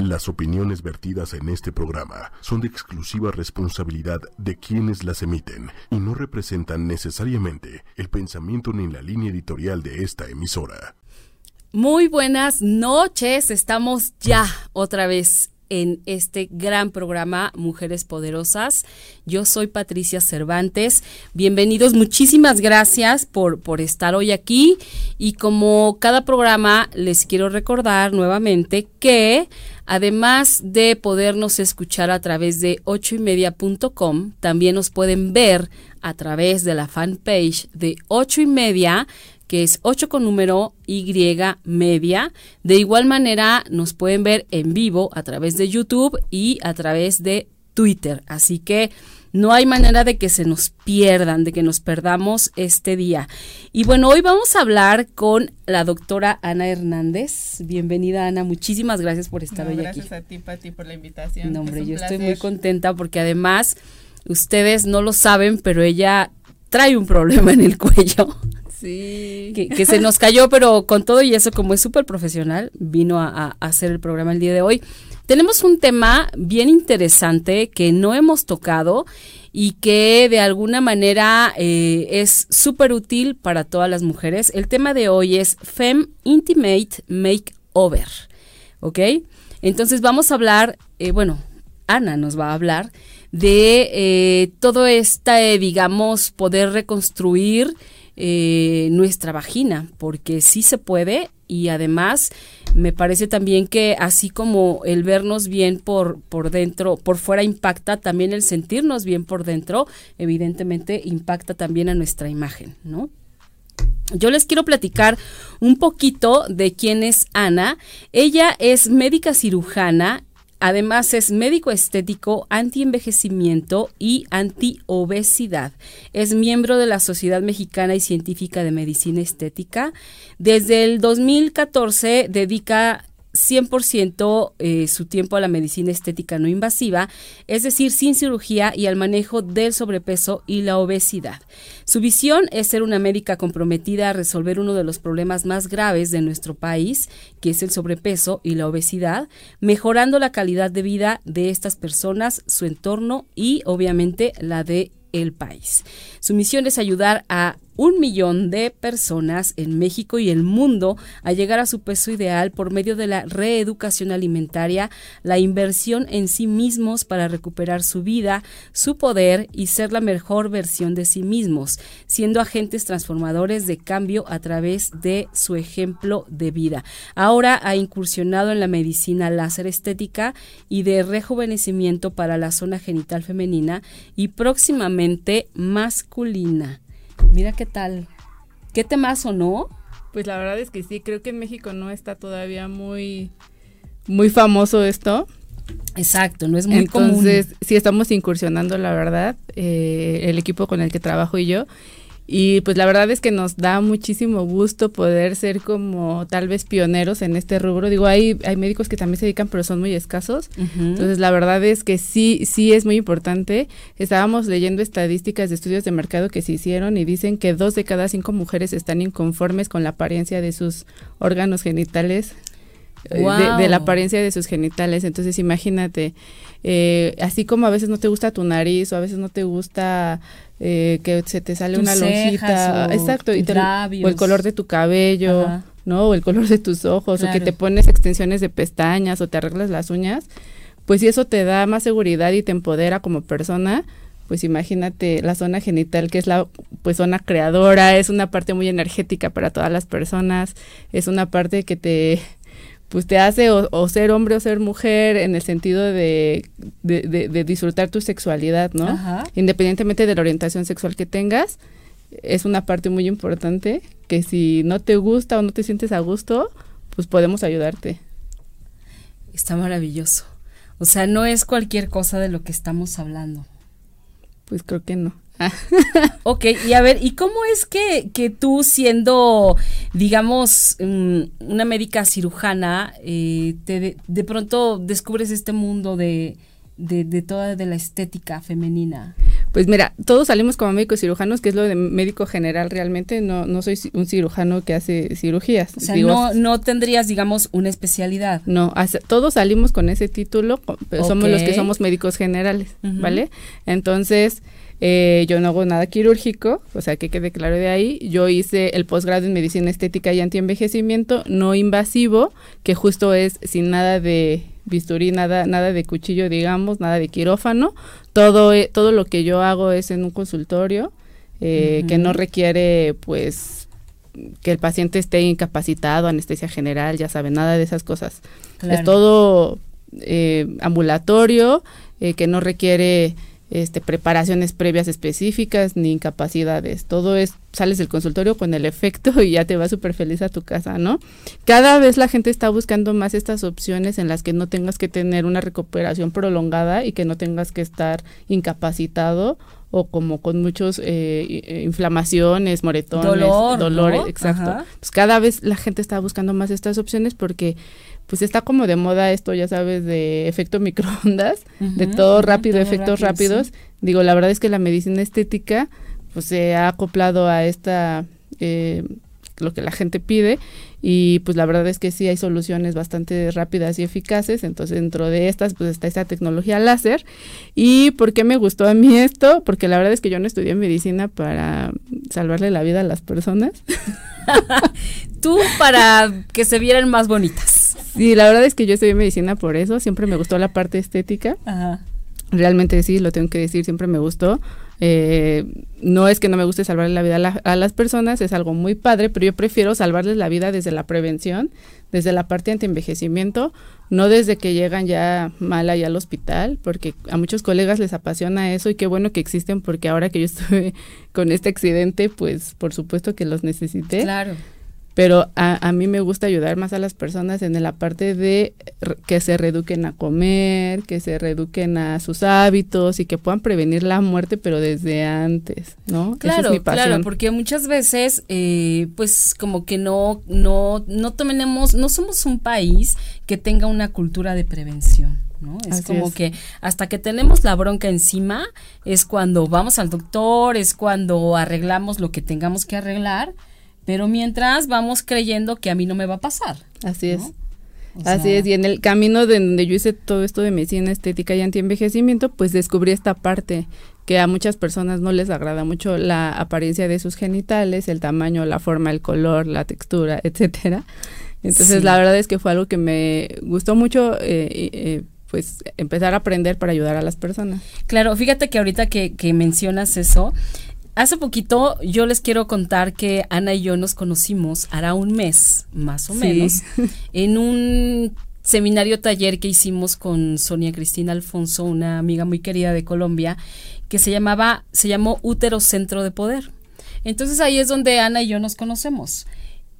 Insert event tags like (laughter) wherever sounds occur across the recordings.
Las opiniones vertidas en este programa son de exclusiva responsabilidad de quienes las emiten y no representan necesariamente el pensamiento ni la línea editorial de esta emisora. Muy buenas noches, estamos ya otra vez en este gran programa Mujeres Poderosas. Yo soy Patricia Cervantes. Bienvenidos, muchísimas gracias por, por estar hoy aquí. Y como cada programa, les quiero recordar nuevamente que además de podernos escuchar a través de ochoymedia.com, también nos pueden ver a través de la fanpage de ocho y media que es 8 con número Y media. De igual manera nos pueden ver en vivo a través de YouTube y a través de Twitter. Así que no hay manera de que se nos pierdan, de que nos perdamos este día. Y bueno, hoy vamos a hablar con la doctora Ana Hernández. Bienvenida Ana, muchísimas gracias por estar hoy gracias aquí. Gracias a ti, Pati, por la invitación. No, hombre, yo estoy muy contenta porque además ustedes no lo saben, pero ella trae un problema en el cuello. Sí. Que, se nos cayó, pero con todo y eso, como es súper profesional, vino a, hacer el programa el día de hoy. Tenemos un tema bien interesante que no hemos tocado y que de alguna manera eh, es súper útil para todas las mujeres. El tema de hoy es Fem Intimate Makeover. ¿Ok? Entonces vamos a hablar, eh, bueno, Ana nos va a hablar de eh, todo este, digamos, poder reconstruir eh, nuestra vagina, porque sí se puede y además me parece también que así como el vernos bien por, por dentro, por fuera impacta, también el sentirnos bien por dentro, evidentemente impacta también a nuestra imagen, ¿no? Yo les quiero platicar un poquito de quién es Ana. Ella es médica cirujana Además es médico estético, anti-envejecimiento y anti-obesidad. Es miembro de la Sociedad Mexicana y Científica de Medicina Estética. Desde el 2014 dedica 100% eh, su tiempo a la medicina estética no invasiva, es decir, sin cirugía y al manejo del sobrepeso y la obesidad. Su visión es ser una médica comprometida a resolver uno de los problemas más graves de nuestro país, que es el sobrepeso y la obesidad, mejorando la calidad de vida de estas personas, su entorno y obviamente la de el país. Su misión es ayudar a un millón de personas en México y el mundo a llegar a su peso ideal por medio de la reeducación alimentaria, la inversión en sí mismos para recuperar su vida, su poder y ser la mejor versión de sí mismos, siendo agentes transformadores de cambio a través de su ejemplo de vida. Ahora ha incursionado en la medicina láser estética y de rejuvenecimiento para la zona genital femenina y próximamente masculina. Mira qué tal. ¿Qué temazo, no? Pues la verdad es que sí, creo que en México no está todavía muy, muy famoso esto. Exacto, no es muy Entonces, sí estamos incursionando, la verdad, eh, el equipo con el que trabajo y yo. Y pues la verdad es que nos da muchísimo gusto poder ser como tal vez pioneros en este rubro. Digo, hay, hay médicos que también se dedican, pero son muy escasos. Entonces la verdad es que sí, sí es muy importante. Estábamos leyendo estadísticas de estudios de mercado que se hicieron y dicen que dos de cada cinco mujeres están inconformes con la apariencia de sus órganos genitales. Eh, de, la apariencia de sus genitales. Entonces imagínate, eh, así como a veces no te gusta tu nariz o a veces no te gusta eh, que se te sale una lonjita, exacto, y o el color de tu cabello, ¿no? O el color de tus ojos, o que te pones extensiones de pestañas o te arreglas las uñas, pues si eso te da más seguridad y te empodera como persona, pues imagínate la zona genital que es la pues zona creadora, es una parte muy energética para todas las personas, es una parte que te pues te hace o, ser hombre o ser mujer en el sentido de, de, disfrutar tu sexualidad, ¿no? Independientemente de la orientación sexual que tengas, es una parte muy importante que si no te gusta o no te sientes a gusto, pues podemos ayudarte. Está maravilloso. O sea, no es cualquier cosa de lo que estamos hablando. Pues creo que no. (laughs) ok, y a ver, ¿y cómo es que, que tú siendo, digamos, mm, una médica cirujana, eh, te de, pronto descubres este mundo de, de, toda de la estética femenina? Pues mira, todos salimos como médicos cirujanos, que es lo de médico general realmente, no, no soy un cirujano que hace cirugías. O sea, no, no tendrías, digamos, una especialidad. No, todos salimos con ese título, pero somos los que somos médicos generales, ¿vale? Entonces, eh, yo no hago nada quirúrgico, o sea, que quede claro de ahí. Yo hice el posgrado en medicina estética y antienvejecimiento no invasivo, que justo es sin nada de bisturí, nada, nada de cuchillo, digamos, nada de quirófano. Todo, e, todo lo que yo hago es en un consultorio eh, que no requiere, pues, que el paciente esté incapacitado, anestesia general, ya saben, nada de esas cosas. Es todo eh, ambulatorio, eh, que no requiere este, preparaciones previas específicas ni incapacidades. Todo es, sales del consultorio con el efecto (laughs) y ya te vas súper feliz a tu casa, ¿no? Cada vez la gente está buscando más estas opciones en las que no tengas que tener una recuperación prolongada y que no tengas que estar incapacitado o como con muchos eh, inflamaciones, moretones, dolores, exacto. Pues cada vez la gente está buscando más estas opciones porque pues está como de moda esto, ya sabes, de efecto microondas, de todo rápido, efectos rápidos. Digo, la verdad es que la medicina estética pues se ha acoplado a esta eh, lo que la gente pide y pues la verdad es que sí hay soluciones bastante rápidas y eficaces, entonces dentro de estas pues está esta tecnología láser y ¿por qué me gustó a mí esto? Porque la verdad es que yo no estudié medicina para salvarle la vida a las personas. (laughs) Tú para que se vieran más bonitas. Sí, la verdad es que yo estudié medicina por eso, siempre me gustó la parte estética. Ajá. Realmente sí, lo tengo que decir, siempre me gustó. Eh, no es que no me guste salvarle la vida a, las personas, es algo muy padre, pero yo prefiero salvarles la vida desde la prevención, desde la parte anti-envejecimiento, no desde que llegan ya mal allá al hospital, porque a muchos colegas les apasiona eso y qué bueno que existen, porque ahora que yo estuve (laughs) con este accidente, pues por supuesto que los necesité. Claro pero a, a, mí me gusta ayudar más a las personas en la parte de que se reeduquen a comer, que se reeduquen a sus hábitos y que puedan prevenir la muerte, pero desde antes, ¿no? Claro, claro, porque muchas veces, eh, pues como que no, no, no tenemos, no somos un país que tenga una cultura de prevención. ¿no? Es como que hasta que tenemos la bronca encima es cuando vamos al doctor, es cuando arreglamos lo que tengamos que arreglar, pero mientras vamos creyendo que a mí no me va a pasar. Así es. Así es, y en el camino de donde yo hice todo esto de medicina estética y antienvejecimiento, pues descubrí esta parte que a muchas personas no les agrada mucho la apariencia de sus genitales, el tamaño, la forma, el color, la textura, (laughs) etcétera. Entonces, la verdad es que fue algo que me gustó mucho eh, eh, pues empezar a aprender para ayudar a las personas. Claro, fíjate que ahorita que, que mencionas eso, Hace poquito yo les quiero contar que Ana y yo nos conocimos, hará un mes más o menos, (laughs) en un seminario taller que hicimos con Sonia Cristina Alfonso, una amiga muy querida de Colombia, que se llamaba, se llamó Útero Centro de Poder. Entonces ahí es donde Ana y yo nos conocemos.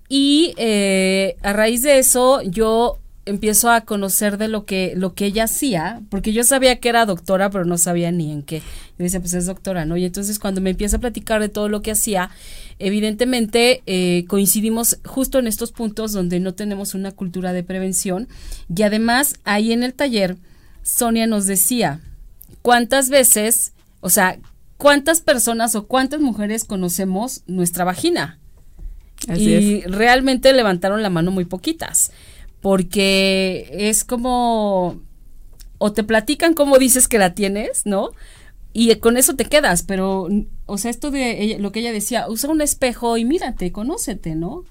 Y eh, a raíz de eso yo empiezo a conocer de lo que, lo que ella hacía, porque yo sabía que era doctora, pero no sabía ni en qué. Yo decía, pues es doctora, ¿no? Y entonces cuando me empieza a platicar de todo lo que hacía, evidentemente eh, coincidimos justo en estos puntos donde no tenemos una cultura de prevención. Y además, ahí en el taller, Sonia nos decía, ¿cuántas veces, o sea, cuántas personas o cuántas mujeres conocemos nuestra vagina? y realmente levantaron la mano muy poquitas porque es como, o te platican cómo dices que la tienes, ¿no? Y con eso te quedas, pero, o sea, esto de lo que ella decía, usa un espejo y mírate, conócete, ¿no?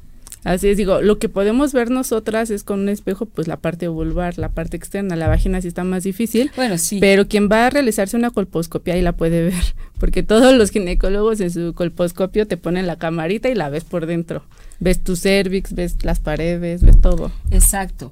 Así es, digo, lo que podemos ver nosotras es con un espejo, pues la parte vulvar, la parte externa, la vagina sí está más difícil. Bueno, sí. Pero quien va a realizarse una colposcopia ahí la puede ver, porque todos los ginecólogos en su colposcopio te ponen la camarita y la ves por dentro. Ves tu cervix, ves las paredes, ves todo. Exacto.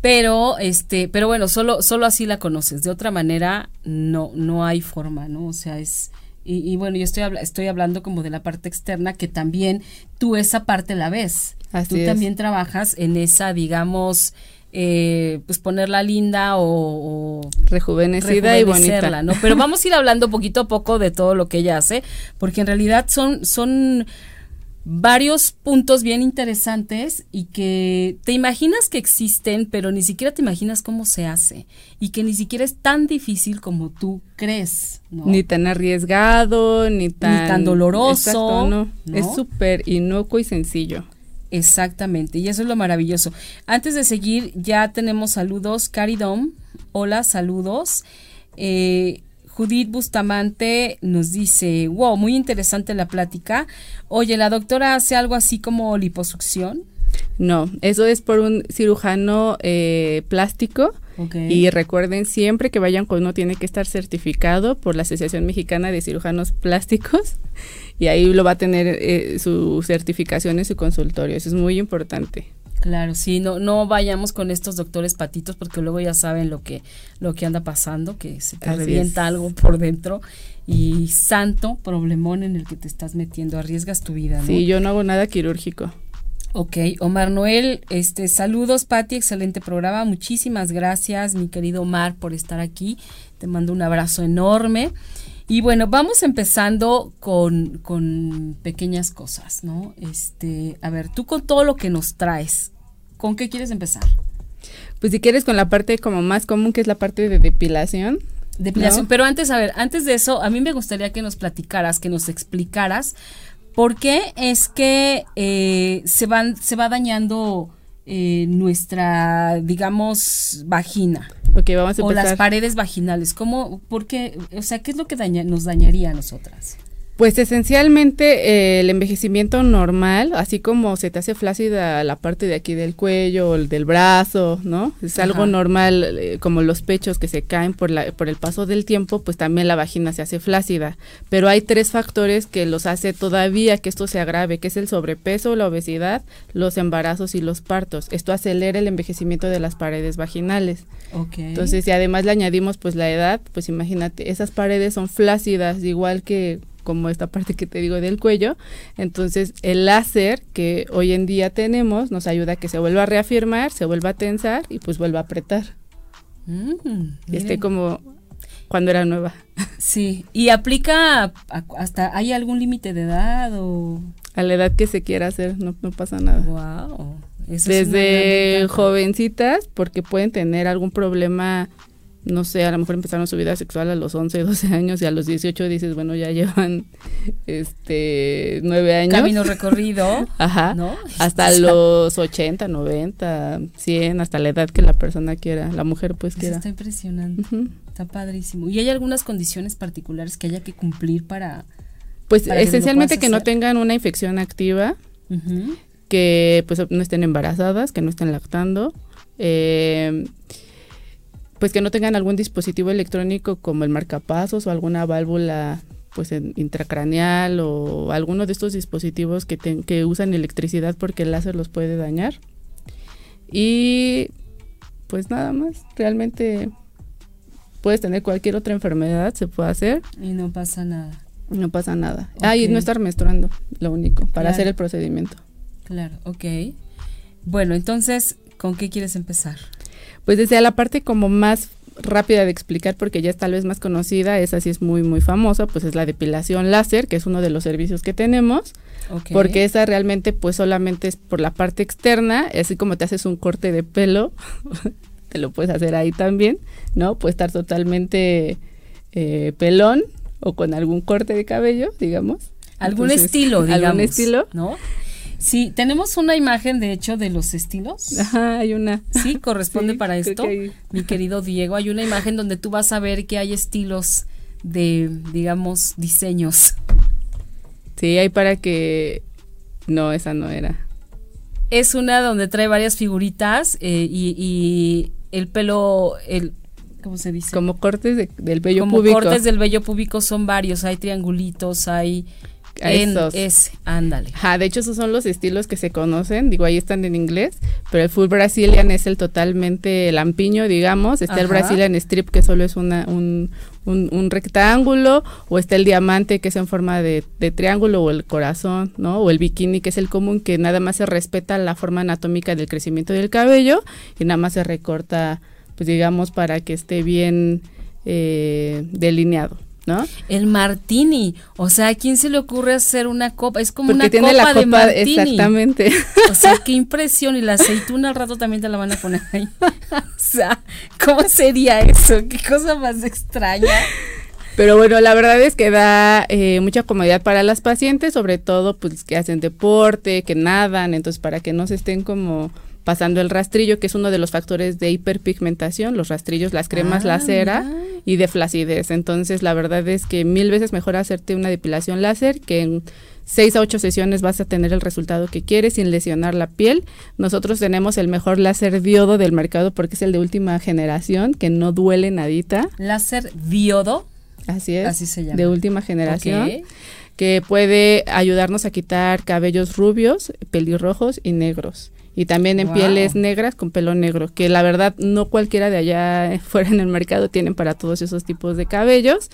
Pero, este, pero bueno, solo, solo así la conoces. De otra manera, no, no hay forma, ¿no? O sea, es, y, bueno, yo estoy, estoy hablando como de la parte externa, que también tú esa parte la ves. tú también trabajas en esa, digamos, eh, pues ponerla linda o, rejuvenecida y bonita. ¿no? Pero vamos a ir hablando poquito a poco de todo lo que ella hace, porque en realidad son, son varios puntos bien interesantes y que te imaginas que existen, pero ni siquiera te imaginas cómo se hace y que ni siquiera es tan difícil como tú crees. Ni tan arriesgado, ni tan, doloroso. no. Es súper inocuo y sencillo. Exactamente, y eso es lo maravilloso. Antes de seguir, ya tenemos saludos. Caridom, hola, saludos. Eh, Judith Bustamante nos dice, wow, muy interesante la plática. Oye, ¿la doctora hace algo así como liposucción? No, eso es por un cirujano eh, plástico. Y recuerden siempre que vayan con uno tiene que estar certificado por la Asociación Mexicana de Cirujanos Plásticos y ahí lo va a tener eh, su certificación en su consultorio. Eso es muy importante. Claro, sí, no, no vayamos con estos doctores patitos porque luego ya saben lo que, lo que anda pasando, que se te revienta algo por dentro y santo problemón en el que te estás metiendo, arriesgas tu vida, ¿no? Sí, yo no hago nada quirúrgico. Ok, Omar Noel, este, saludos Pati, excelente programa, muchísimas gracias mi querido Omar por estar aquí, te mando un abrazo enorme. Y bueno, vamos empezando con, con pequeñas cosas, ¿no? Este, a ver, tú con todo lo que nos traes, ¿con qué quieres empezar? Pues si quieres con la parte como más común, que es la parte de depilación. Depilación, pero antes, a ver, antes de eso, a mí me gustaría que nos platicaras, que nos explicaras por qué es que eh, se, van, se va dañando eh, nuestra, digamos, vagina. Okay, vamos a o las paredes vaginales. ¿Cómo, por qué, o sea, qué es lo que daña, nos dañaría a nosotras? Pues esencialmente eh, el envejecimiento normal, así como se te hace flácida la parte de aquí del cuello, el del brazo, ¿no? Es algo normal, eh, como los pechos que se caen por, la, por el paso del tiempo, pues también la vagina se hace flácida. Pero hay tres factores que los hace todavía que esto se agrave, que es el sobrepeso, la obesidad, los embarazos y los partos. Esto acelera el envejecimiento de las paredes vaginales. Entonces, si además le añadimos pues la edad, pues imagínate, esas paredes son flácidas, igual que como esta parte que te digo del cuello. Entonces, el láser que hoy en día tenemos nos ayuda a que se vuelva a reafirmar, se vuelva a tensar y pues vuelva a apretar. Mm, y esté como cuando era nueva. Sí, y aplica hasta, ¿hay algún límite de edad o...? A la edad que se quiera hacer, no, no pasa nada. Wow. Desde jovencitas, porque pueden tener algún problema no sé, a lo mejor empezaron su vida sexual a los 11, 12 años y a los 18 dices, bueno, ya llevan este 9 años. Camino recorrido. (laughs) Ajá. ¿no? Hasta (laughs) los 80, 90, 100, hasta la edad que la persona quiera, la mujer pues quiera. está impresionante. Está padrísimo. ¿Y hay algunas condiciones particulares que haya que cumplir para Pues esencialmente que, no tengan una infección activa, que pues no estén embarazadas, que no estén lactando. Eh, pues que no tengan algún dispositivo electrónico como el marcapasos o alguna válvula pues intracraneal o alguno de estos dispositivos que, que usan electricidad porque el láser los puede dañar. Y pues nada más, realmente puedes tener cualquier otra enfermedad, se puede hacer. Y no pasa nada. No pasa nada. Ah, y no estar menstruando, lo único, para hacer el procedimiento. Claro, ok. Bueno, entonces, ¿con qué quieres empezar? Pues desde la parte como más rápida de explicar porque ya es tal vez más conocida, esa sí es muy muy famosa, pues es la depilación láser, que es uno de los servicios que tenemos, porque esa realmente pues solamente es por la parte externa, así como te haces un corte de pelo, (laughs) te lo puedes hacer ahí también, ¿no? Puede estar totalmente eh, pelón o con algún corte de cabello, digamos. Algún estilo, digamos. Algún estilo. ¿No? Sí, tenemos una imagen, de hecho, de los estilos. Ajá, hay una. Sí, corresponde (laughs) para esto. Mi querido Diego, hay una imagen donde tú vas a ver que hay estilos de, digamos, diseños. Sí, hay para que... No, esa no era. Es una donde trae varias figuritas eh, y, el pelo, el, ¿cómo se dice? Como cortes del vello Como púbico. cortes del vello púbico son varios, hay triangulitos, hay en ese, ándale. de hecho esos son los estilos que se conocen, digo, ahí están en inglés, pero el full Brazilian es el totalmente lampiño, digamos, está el Brazilian strip que solo es una, un, un, rectángulo, o está el diamante que es en forma de, de, triángulo, o el corazón, ¿no? O el bikini que es el común, que nada más se respeta la forma anatómica del crecimiento del cabello y nada más se recorta, pues digamos, para que esté bien eh, delineado. ¿No? El martini, o sea, ¿a quién se le ocurre hacer una copa? Es como Porque una tiene copa, la de copa, martini. exactamente. O sea, qué impresión. Y la aceituna al rato también te la van a poner ahí. (laughs) o sea, ¿cómo sería eso? Qué cosa más extraña. Pero bueno, la verdad es que da eh, mucha comodidad para las pacientes, sobre todo pues que hacen deporte, que nadan, entonces para que no se estén como pasando el rastrillo, que es uno de los factores de hiperpigmentación, los rastrillos, las cremas, Ah, la cera mira. y de flacidez. Entonces, la verdad es que mil veces mejor hacerte una depilación láser que en seis a ocho sesiones vas a tener el resultado que quieres sin lesionar la piel. Nosotros tenemos el mejor láser diodo del mercado porque es el de última generación, que no duele nadita. Láser diodo. Así es. Así se llama. De última generación. Que puede ayudarnos a quitar cabellos rubios, pelirrojos y negros. Y también en Wow. pieles negras con pelo negro, que la verdad no cualquiera de allá (laughs) fuera en el mercado tienen para todos esos tipos de cabellos.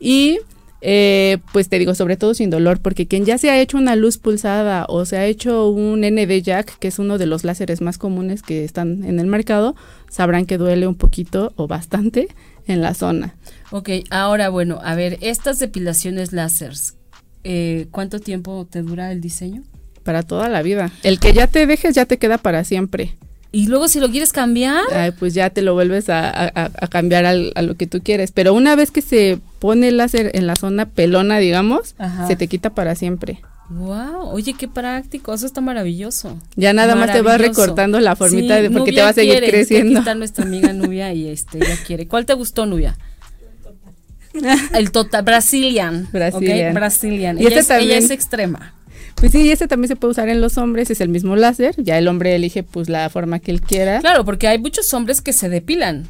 Y eh, pues te digo, sobre todo sin dolor, porque quien ya se ha hecho una luz pulsada o se ha hecho un ND Jack, que es uno de los láseres más comunes que están en el mercado, sabrán que duele un poquito o bastante en la zona. Ok, ahora bueno, a ver, estas depilaciones láseres, eh, ¿cuánto tiempo te dura el diseño? Para toda la vida. El que ya te dejes ya te queda para siempre. Y luego si lo quieres cambiar, Ay, pues ya te lo vuelves a, a- a- a cambiar al- a lo que tú quieres. Pero una vez que se pone el láser en la zona pelona, digamos, Ajá. se te quita para siempre. wow, oye, qué práctico, eso está maravilloso. Ya nada más te vas recortando la formita Sí, de porque te va a seguir quiere, creciendo. Aquí está nuestra amiga Nubia y este ella quiere. ¿Cuál te gustó, Nubia? (laughs) El total Brazilian. Brazilian. ok, Brazilian. Y ella, este es, ella también- es extrema. Pues sí, ese también se puede usar en los hombres, es el mismo láser. Ya el hombre elige pues la forma que él quiera. Claro, porque hay muchos hombres que se depilan.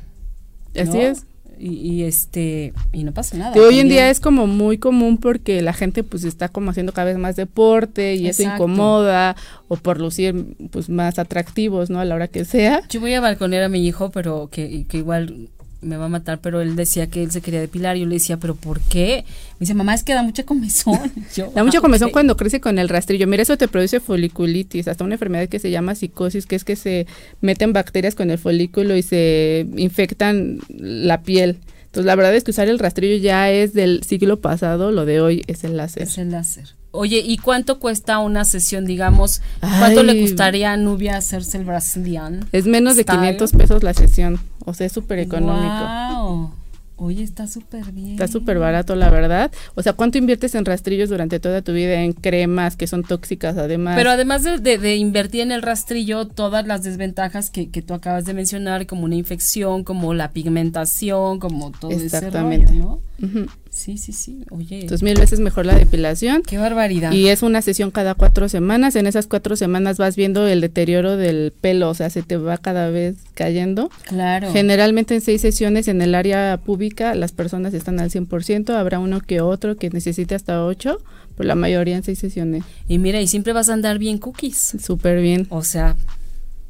Así es. Y, y, este y no pasa nada. Que hoy en día es como muy común porque la gente pues está como haciendo cada vez más deporte y eso Exacto. incomoda o por lucir pues más atractivos, ¿no? A la hora que sea. Yo voy a balconear a mi hijo, pero que, que igual me va a matar, pero él decía que él se quería depilar. Yo le decía, ¿pero por qué? Me dice, mamá, es que da mucha comezón. (laughs) Yo, Da mucha "Ah, comezón ok". cuando crece con el rastrillo. Mira, eso te produce foliculitis, hasta una enfermedad que se llama psicosis, que es que se meten bacterias con el folículo y se infectan la piel. Entonces, la verdad es que usar el rastrillo ya es del siglo pasado, lo de hoy es el láser. Es el láser. Oye, ¿y cuánto cuesta una sesión, digamos? ¿Cuánto Ay. le gustaría a Nubia hacerse el Brazilian? Es menos de Style. 500 pesos la sesión, o sea, es súper económico. Wow. Oye, está súper bien. Está súper barato, la verdad. O sea, ¿cuánto inviertes en rastrillos durante toda tu vida? En cremas que son tóxicas, además. Pero además de, de- de invertir en el rastrillo, todas las desventajas que, que tú acabas de mencionar, como una infección, como la pigmentación, como todo Exactamente. ese rollo, ¿no? Ujú. Sí, sí, sí. Oye, Entonces, mil veces mejor la depilación. qué barbaridad. Y es una sesión cada cuatro semanas. En esas cuatro semanas vas viendo el deterioro del pelo, o sea, se te va cada vez cayendo. claro. Generalmente en seis sesiones en el área pública las personas están al 100%, habrá uno que otro que necesite hasta ocho, pero la mayoría en seis sesiones. Y mira, y siempre vas a andar bien cookies. Súper bien, O sea,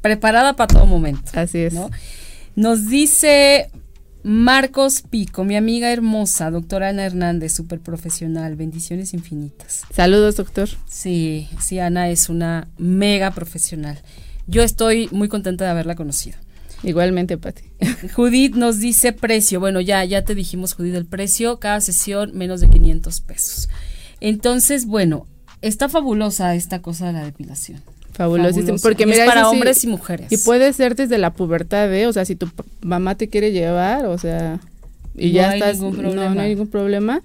preparada para todo momento. así es. ¿no? Nos dice Marcos Pico, mi amiga hermosa, doctora Ana Hernández, súper profesional, bendiciones infinitas. Saludos, doctor. Sí, sí, Ana es una mega profesional. Yo estoy muy contenta de haberla conocido. Igualmente, Pati. (laughs) Judith nos dice precio. Bueno, ya, ya te dijimos, Judith, el precio. Cada sesión menos de 500 pesos. Entonces, bueno, está fabulosa esta cosa de la depilación. Fabulosísimo. Porque Y es mira, para sí- hombres y mujeres. Y puede ser desde la pubertad, ¿eh? O sea, si tu mamá te quiere llevar, o sea, y No ya hay estás, ningún no, problema. no hay ningún problema.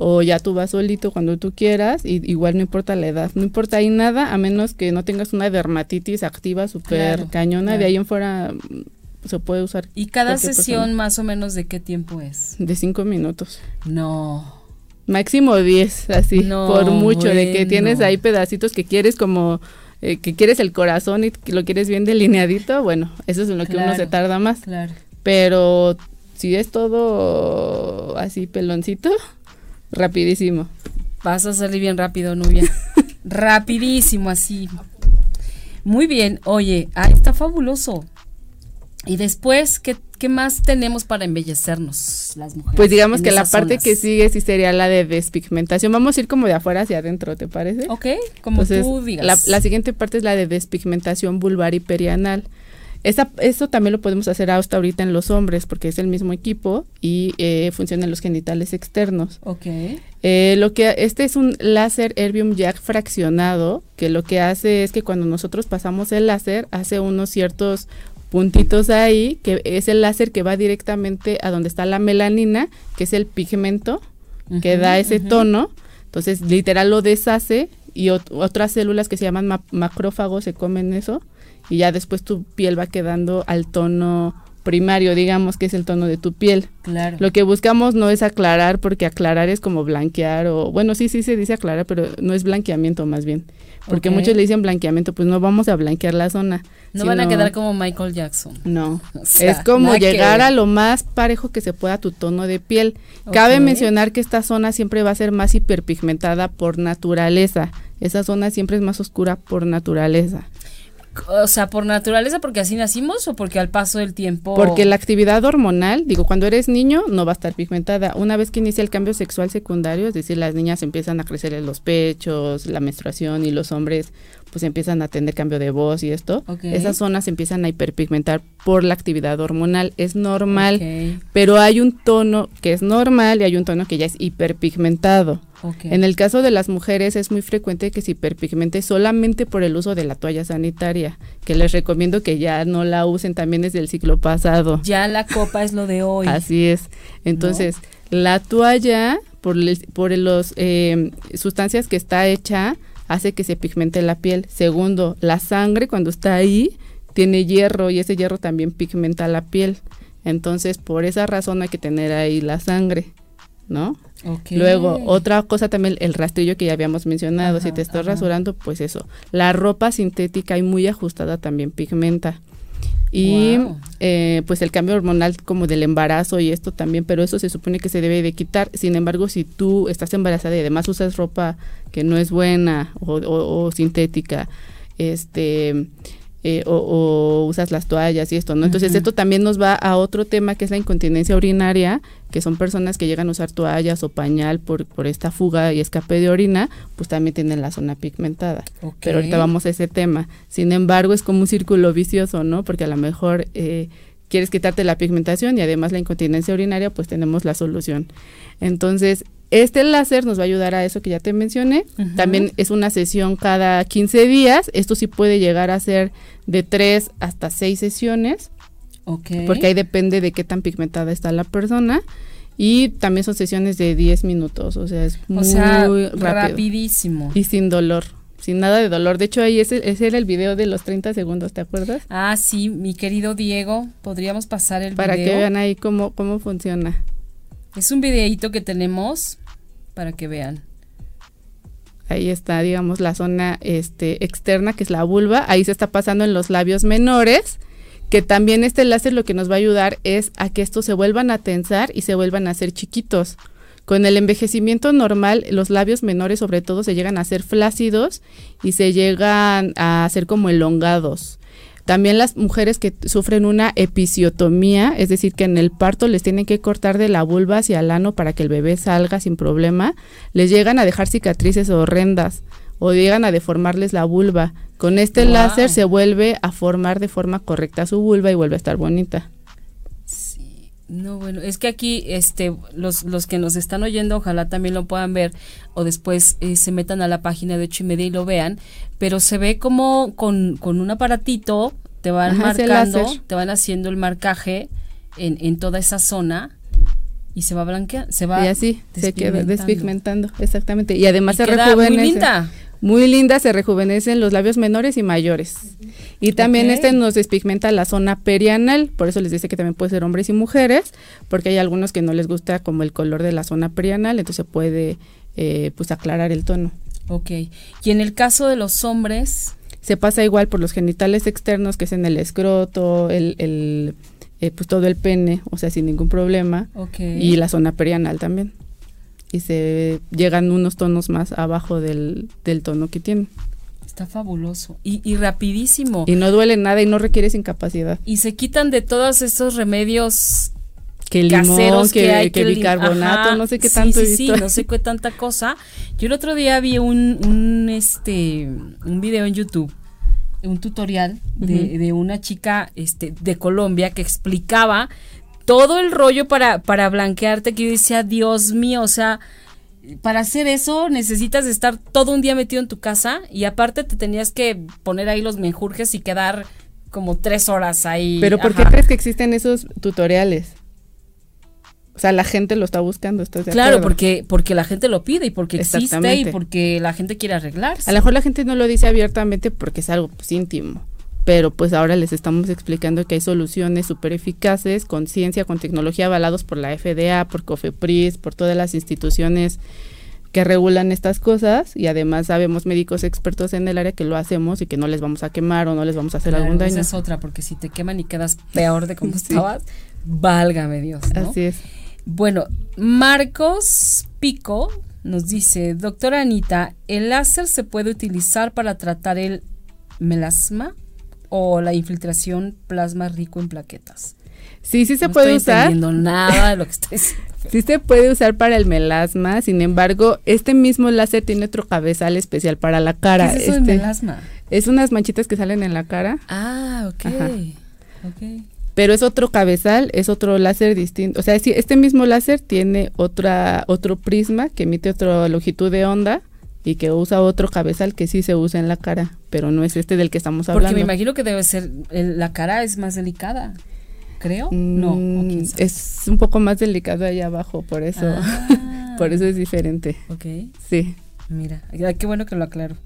O ya tú vas solito cuando tú quieras, y igual no importa la edad, no importa ahí nada, a menos que no tengas una dermatitis activa súper Claro, cañona, claro. de ahí en fuera mm, se puede usar ¿Y cada sesión persona. más o menos de qué tiempo es? de cinco minutos. No. Máximo 10, así, No, por mucho, de que tienes ahí pedacitos que quieres como, eh, que quieres el corazón y lo quieres bien delineadito, bueno, eso es en lo que uno se tarda más. Claro. Pero si es todo así peloncito, rapidísimo. Vas a salir bien rápido, Nubia. (laughs) Rapidísimo, así. Muy bien. Oye, ah, está fabuloso. Y después, ¿qué, qué más tenemos para embellecernos las mujeres? Pues digamos que la parte zonas? que sigue sí sería la de despigmentación. Vamos a ir como de afuera hacia adentro, ¿te parece? Ok, como Entonces, tú digas. La, la siguiente parte es la de despigmentación vulvar y perianal. Esa, eso también lo podemos hacer hasta ahorita en los hombres porque es el mismo equipo y eh, funciona en los genitales externos. Ok. Eh, lo que este es un láser Erbium Jack fraccionado que lo que hace es que cuando nosotros pasamos el láser hace unos ciertos puntitos ahí que es el láser que va directamente a donde está la melanina que es el pigmento que da ese tono. Entonces literal lo deshace y otras células que se llaman macrófagos se comen eso y ya después tu piel va quedando al tono primario, digamos, que es el tono de tu piel. Claro. Lo que buscamos no es aclarar, porque aclarar es como blanquear o, bueno, sí, sí se dice aclarar, pero no es blanqueamiento más bien. Porque muchos le dicen blanqueamiento, pues no vamos a blanquear la zona. No van a quedar como Michael Jackson. No, (laughs) es como llegar a lo más parejo que se pueda tu tono de piel. Cabe mencionar que esta zona siempre va a ser más hiperpigmentada por naturaleza. Esa zona siempre es más oscura por naturaleza o sea, por naturaleza, porque así nacimos o porque al paso del tiempo. Porque la actividad hormonal, digo, cuando eres niño no va a estar pigmentada. Una vez que inicia el cambio sexual secundario, es decir, las niñas empiezan a crecer en los pechos, la menstruación y los hombres pues empiezan a tener cambio de voz y esto, esas zonas empiezan a hiperpigmentar por la actividad hormonal. Es normal, pero hay un tono que es normal y hay un tono que ya es hiperpigmentado. En el caso de las mujeres es muy frecuente que se hiperpigmente solamente por el uso de la toalla sanitaria, que les recomiendo que ya no la usen también desde el ciclo pasado. Ya la copa es lo de hoy. Así es. Entonces, la toalla, por, por las eh, sustancias que está hecha, hace que se pigmente la piel. Segundo, la sangre cuando está ahí tiene hierro y ese hierro también pigmenta la piel. Entonces, por esa razón hay que tener ahí la sangre, ¿no? Luego, otra cosa también, el rastrillo que ya habíamos mencionado, si te estás rasurando, pues eso. La ropa sintética y muy ajustada también pigmenta. Y eh, pues el cambio hormonal como del embarazo y esto también, pero eso se supone que se debe de quitar. Sin embargo, si tú estás embarazada y además usas ropa que no es buena o, o sintética, este eh, o, usas las toallas y esto, ¿no? Entonces esto también nos va a otro tema que es la incontinencia urinaria, que son personas que llegan a usar toallas o pañal por, por esta fuga y escape de orina, pues también tienen la zona pigmentada. Pero ahorita vamos a ese tema. Sin embargo, es como un círculo vicioso, ¿no? Porque a lo mejor eh, quieres quitarte la pigmentación y además la incontinencia urinaria, pues tenemos la solución. Entonces, este láser nos va a ayudar a eso que ya te mencioné. También es una sesión cada 15 días. Esto sí puede llegar a ser de 3 hasta 6 sesiones. Porque ahí depende de qué tan pigmentada está la persona. Y también son sesiones de 10 minutos. O sea, es muy rapidísimo. Y sin dolor. Sin nada de dolor. De hecho, ahí ese, ese, era el video de los 30 segundos, ¿te acuerdas? Ah, sí, mi querido Diego. Podríamos pasar el Para video. Para que vean ahí cómo, cómo funciona. Es un videíto que tenemos para que vean. Ahí está, digamos, la zona este, externa, que es la vulva. Ahí se está pasando en los labios menores, que también este láser lo que nos va a ayudar es a que estos se vuelvan a tensar y se vuelvan a hacer chiquitos. Con el envejecimiento normal, los labios menores sobre todo se llegan a ser flácidos y se llegan a hacer como elongados. También las mujeres que sufren una episiotomía, es decir, que en el parto les tienen que cortar de la vulva hacia el ano para que el bebé salga sin problema, les llegan a dejar cicatrices horrendas o llegan a deformarles la vulva. Con este láser se vuelve a formar de forma correcta su vulva y vuelve a estar bonita. No, bueno, es que aquí este, los, los que nos están oyendo, ojalá también lo puedan ver o después eh, se metan a la página de ocho y media y lo vean, pero se ve como con, con un aparatito te van marcando, te van haciendo el marcaje en, en toda esa zona y se va blanqueando, se va y así se queda despigmentando, exactamente. Y además se rejuvenece. Muy linda. Muy linda, se rejuvenecen los labios menores y mayores. Y también este nos despigmenta la zona perianal, por eso les dice que también puede ser hombres y mujeres, porque hay algunos que no les gusta como el color de la zona perianal, entonces puede eh, pues aclarar el tono. Ok. Y en el caso de los hombres, se pasa igual por los genitales externos, que es en el escroto, el, el eh, pues todo el pene, o sea, sin ningún problema. Y la zona perianal también. Y se llegan unos tonos más abajo del, del tono que tiene. Está fabuloso. Y, y, rapidísimo. Y no duele nada y no requieres incapacidad. Y se quitan de todos estos remedios que limón, caseros que, hay, que, bicarbonato, no sé qué tanto. Sí, sí, no sé qué tanta cosa. Yo el otro día vi un, un, este, un video en YouTube un tutorial de, de una chica este, de Colombia que explicaba todo el rollo para, para blanquearte que yo decía, Dios mío, o sea, para hacer eso necesitas estar todo un día metido en tu casa y aparte te tenías que poner ahí los menjurjes y quedar como tres horas ahí. Pero ¿por qué crees que existen esos tutoriales? O sea, la gente lo está buscando, ¿estás de Claro, acuerdo? porque, porque la gente lo pide y porque existe y porque la gente quiere arreglarse. A lo mejor la gente no lo dice abiertamente porque es algo pues, íntimo, pero pues ahora les estamos explicando que hay soluciones súper eficaces con ciencia, con tecnología avalados por la FDA, por COFEPRIS, por todas las instituciones que regulan estas cosas y además sabemos médicos expertos en el área que lo hacemos y que no les vamos a quemar o no les vamos a hacer Claro, algún daño. Esa es otra, porque si te queman y quedas peor de como (laughs) Sí. estabas, válgame Dios, ¿no? Así es. Bueno, Marcos Pico nos dice, doctora Anita, ¿el láser se puede utilizar para tratar el melasma o la infiltración plasma rico en plaquetas? Sí, sí se no puede estoy usar. entendiendo nada de lo que (laughs) diciendo. Sí se puede usar para el melasma, sin embargo, este mismo láser tiene otro cabezal especial para la cara. ¿Qué es eso de Este, melasma? es unas manchitas que salen en la cara, Ah, ok. Ajá. ok. pero es otro cabezal, es otro láser distinto. O sea, sí, este mismo láser tiene otra otro prisma que emite otra longitud de onda y que usa otro cabezal que sí se usa en la cara, pero no es este del que estamos Porque hablando. me imagino que debe ser, el- la cara es más delicada, creo. no, Mm, sabe. es un poco más delicado ahí abajo, por eso, Ah, (laughs) por eso es diferente. Ok. Sí. Mira, qué bueno que lo aclaro.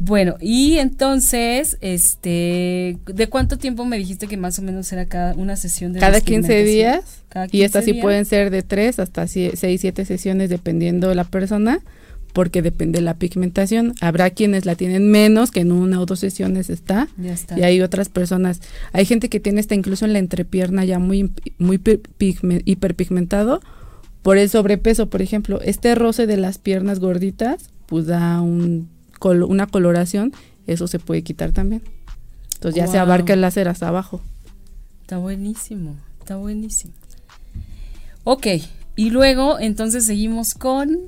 Bueno, y entonces, este, ¿de cuánto tiempo me dijiste que más o menos era cada una sesión de Cada 15 despigmentación? días Cada y estas 15 sí pueden ser de 3 hasta 6, 7 sesiones dependiendo de la persona, porque depende de la pigmentación. Habrá quienes la tienen menos, que en una o dos sesiones está, Ya está. y hay otras personas. Hay gente que tiene esta incluso en la entrepierna ya muy, muy pi- pigme- hiperpigmentado por el sobrepeso, por ejemplo. Este roce de las piernas gorditas, pues da un, col- una coloración, eso se puede quitar también. Entonces ya se abarca el láser hasta abajo. Está buenísimo, está buenísimo. Ok, y luego entonces seguimos con...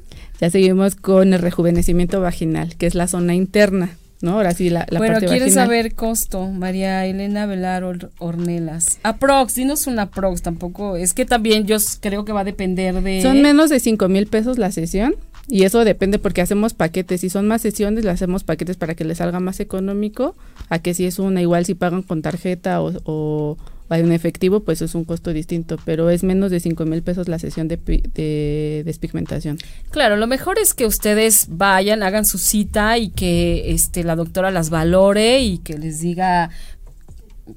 Ya seguimos con el rejuvenecimiento vaginal, que es la zona interna, ¿no? Ahora sí, la, la bueno, parte ¿quieres vaginal. saber costo? María Elena Velar Or- Ornelas. Aprox, dinos una aprox, tampoco, es que también yo creo que va a depender de... Son menos de 5 mil pesos la sesión y eso depende porque hacemos paquetes. Si son más sesiones, le hacemos paquetes para que les salga más económico. A que si es una, igual si pagan con tarjeta o, o un efectivo, pues es un costo distinto. Pero es menos de 5 mil pesos la sesión de, de despigmentación. Claro, lo mejor es que ustedes vayan, hagan su cita y que este la doctora las valore y que les diga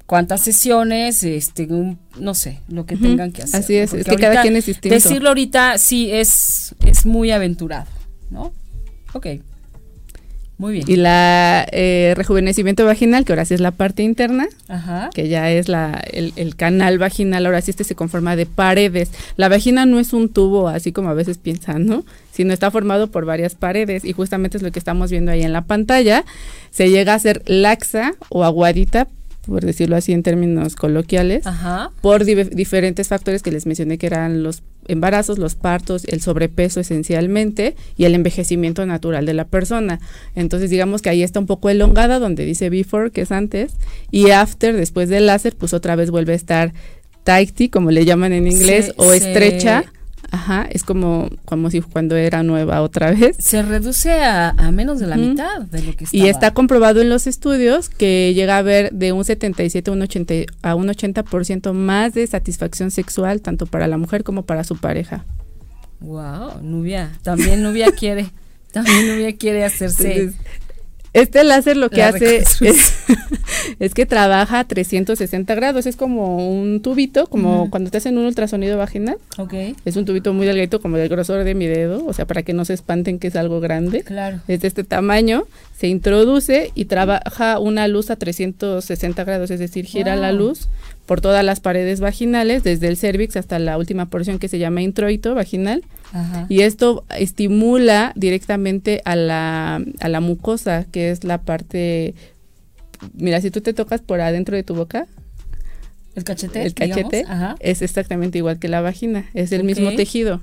cuántas sesiones, este, un- no sé, lo que tengan que hacer. así es, ¿no? es Porque que cada quien es distinto. Decirlo ahorita sí es, es muy aventurado, ¿no? Ok. Muy bien. Y la eh, rejuvenecimiento vaginal, que ahora sí es la parte interna, Ajá. que ya es la, el, el canal vaginal, ahora sí este se conforma de paredes. La vagina no es un tubo, así como a veces piensan, ¿no? Sino está formado por varias paredes y justamente es lo que estamos viendo ahí en la pantalla. Se llega a ser laxa o aguadita, por decirlo así en términos coloquiales, Ajá. por di- diferentes factores que les mencioné que eran los embarazos, los partos, el sobrepeso esencialmente y el envejecimiento natural de la persona. Entonces digamos que ahí está un poco elongada donde dice before, que es antes, y after, después del láser, pues otra vez vuelve a estar tighty, como le llaman en inglés, Se- o se- estrecha. Ajá, es como, como si cuando era nueva otra vez. Se reduce a, a menos de la mitad de lo que estaba. Y está comprobado en los estudios que llega a haber de un 77 a un 80, a un 80% más de satisfacción sexual tanto para la mujer como para su pareja. Wow, Nubia. También Nubia quiere. También Nubia quiere hacerse. Entonces, este láser lo que La hace es, (laughs) que trabaja a 360 grados, es como un tubito, como cuando te hacen un ultrasonido vaginal, ok, es un tubito muy delgadito como del grosor de mi dedo, o sea, para que no se espanten que es algo grande. claro. es de este tamaño, se introduce y trabaja una luz a 360 grados, es decir, gira la luz por todas las paredes vaginales, desde el cervix hasta la última porción que se llama introito vaginal, Ajá. y esto estimula directamente a la, a la mucosa, que es la parte, mira, si tú te tocas por adentro de tu boca, El cachete. el cachete digamos, es exactamente igual que la vagina, es el mismo tejido.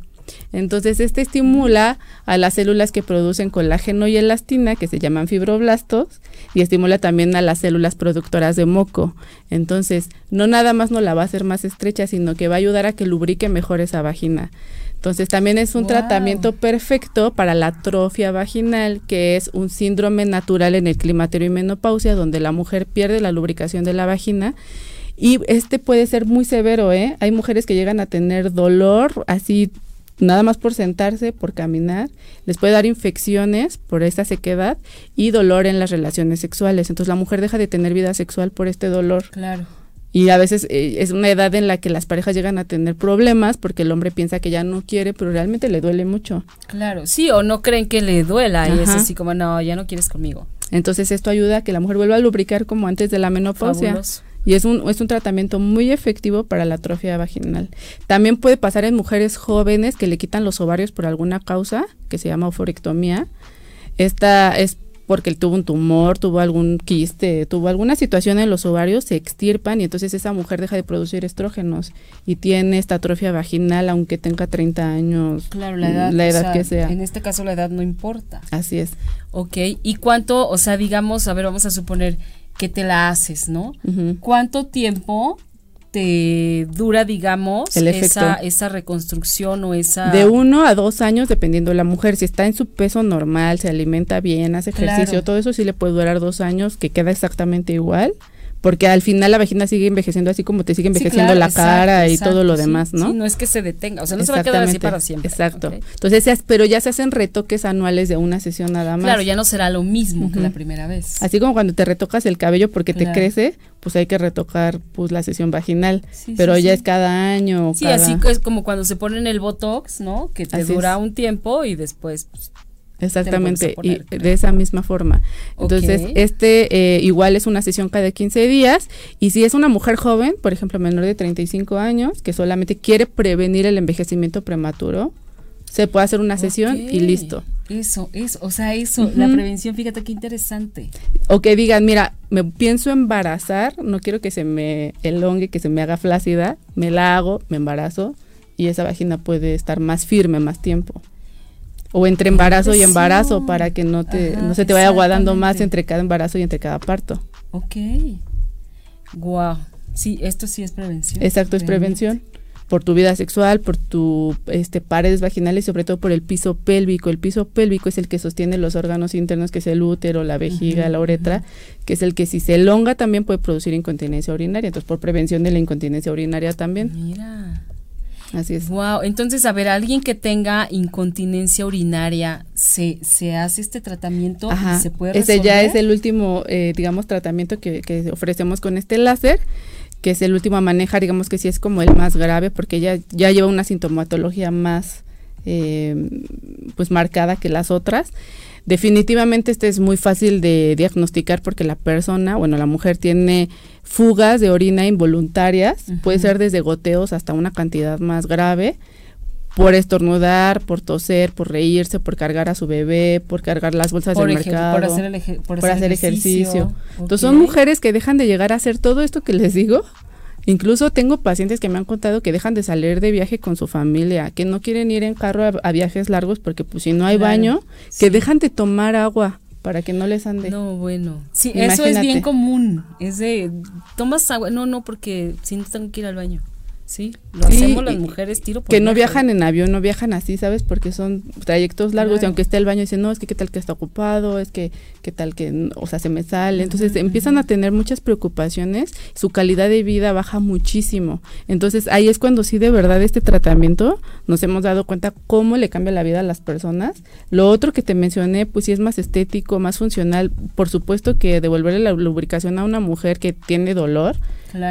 Entonces, este estimula a las células que producen colágeno y elastina, que se llaman fibroblastos, y estimula también a las células productoras de moco. Entonces, no nada más no la va a hacer más estrecha, sino que va a ayudar a que lubrique mejor esa vagina. Entonces también es un tratamiento perfecto para la atrofia vaginal, que es un síndrome natural en el climaterio y menopausia, donde la mujer pierde la lubricación de la vagina. Y este puede ser muy severo, ¿eh? Hay mujeres que llegan a tener dolor así nada más por sentarse, por caminar, les puede dar infecciones por esta sequedad y dolor en las relaciones sexuales. Entonces la mujer deja de tener vida sexual por este dolor. Claro. Y a veces eh, es una edad en la que las parejas llegan a tener problemas porque el hombre piensa que ya no quiere, pero realmente le duele mucho. Claro, sí, o no creen que le duela y es así como, no, ya no quieres conmigo. Entonces esto ayuda a que la mujer vuelva a lubricar como antes de la menopausia. Y es un, es un tratamiento muy efectivo para la atrofia vaginal. También puede pasar en mujeres jóvenes que le quitan los ovarios por alguna causa, que se llama oforectomía. Esta es porque él tuvo un tumor, tuvo algún quiste, tuvo alguna situación en los ovarios, se extirpan y entonces esa mujer deja de producir estrógenos y tiene esta atrofia vaginal aunque tenga 30 años. Claro, la edad, la edad que sea. En este caso la edad no importa. Así es. Ok, ¿y cuánto, o sea, digamos, a ver, vamos a suponer que te la haces, ¿no? ¿Cuánto tiempo te dura, digamos, esa, esa reconstrucción o esa... De uno a dos años, dependiendo de la mujer. Si está en su peso normal, se alimenta bien, hace ejercicio, todo eso sí le puede durar dos años, que queda exactamente igual porque al final la vagina sigue envejeciendo así como te sigue envejeciendo la cara y todo lo demás, ¿no? Sí, no es que se detenga, o sea, no se va a quedar así para siempre. Exacto. Entonces, pero ya se hacen retoques anuales de una sesión nada más. Claro, ya no será lo mismo que la primera vez. Así como cuando te retocas el cabello porque te crece, pues hay que retocar pues la sesión vaginal, pero ya es cada año. Sí, así es como cuando se ponen el botox, ¿no? Que te dura un tiempo y después pues, Exactamente, y de esa misma forma. Entonces, este eh, igual es una sesión cada 15 días y si es una mujer joven, por ejemplo, menor de 35 años, que solamente quiere prevenir el envejecimiento prematuro, se puede hacer una sesión y listo. Eso, eso, o sea, eso, la prevención, fíjate qué interesante. O que digan, mira, me pienso embarazar, no quiero que se me elongue, que se me haga flácida, me la hago, me embarazo y esa vagina puede estar más firme más tiempo o entre embarazo y embarazo para que no te no se te vaya aguadando más entre cada embarazo y entre cada parto. Ok. Wow. Sí, esto sí es prevención. Exacto, es prevención por tu vida sexual, por tu este paredes vaginales y sobre todo por el piso pélvico. El piso pélvico es el que sostiene los órganos internos que es el útero, la vejiga, la uretra, que es el que si se elonga también puede producir incontinencia urinaria. Entonces, por prevención de la incontinencia urinaria también. Mira. Así es. Wow, entonces, a ver, alguien que tenga incontinencia urinaria, ¿se, se hace este tratamiento y se puede resolver? Ese ya es el último, eh, digamos, tratamiento que, que ofrecemos con este láser que es el último a manejar, digamos que sí es como el más grave, porque ya, ya lleva una sintomatología más eh, pues marcada que las otras. Definitivamente este es muy fácil de diagnosticar porque la persona, bueno, la mujer tiene fugas de orina involuntarias, puede ser desde goteos hasta una cantidad más grave, por estornudar, por toser, por reírse, por cargar a su bebé, por cargar las bolsas del mercado, por hacer, por hacer ejercicio. Entonces son mujeres que dejan de llegar a hacer todo esto que les digo Incluso tengo pacientes que me han contado que dejan de salir de viaje con su familia, que no quieren ir en carro a, viajes largos porque pues si no hay baño, que dejan de tomar agua para que no les ande. No, bueno. Sí, eso es bien común. Es de, tomas agua. No, no, porque si no tengo que ir al baño. Sí, lo hacemos las mujeres tiro por Que no viajan en avión, no viajan así, ¿sabes? Porque son trayectos largos y aunque esté el baño dicen, no, es que qué tal que está ocupado, es que qué tal que, o sea, se me sale. Entonces empiezan a tener muchas preocupaciones, su calidad de vida baja muchísimo. Entonces ahí es cuando sí de verdad este tratamiento nos hemos dado cuenta cómo le cambia la vida a las personas. Lo otro que te mencioné, pues sí es más estético, más funcional. Por supuesto que devolverle la lubricación a una mujer que tiene dolor,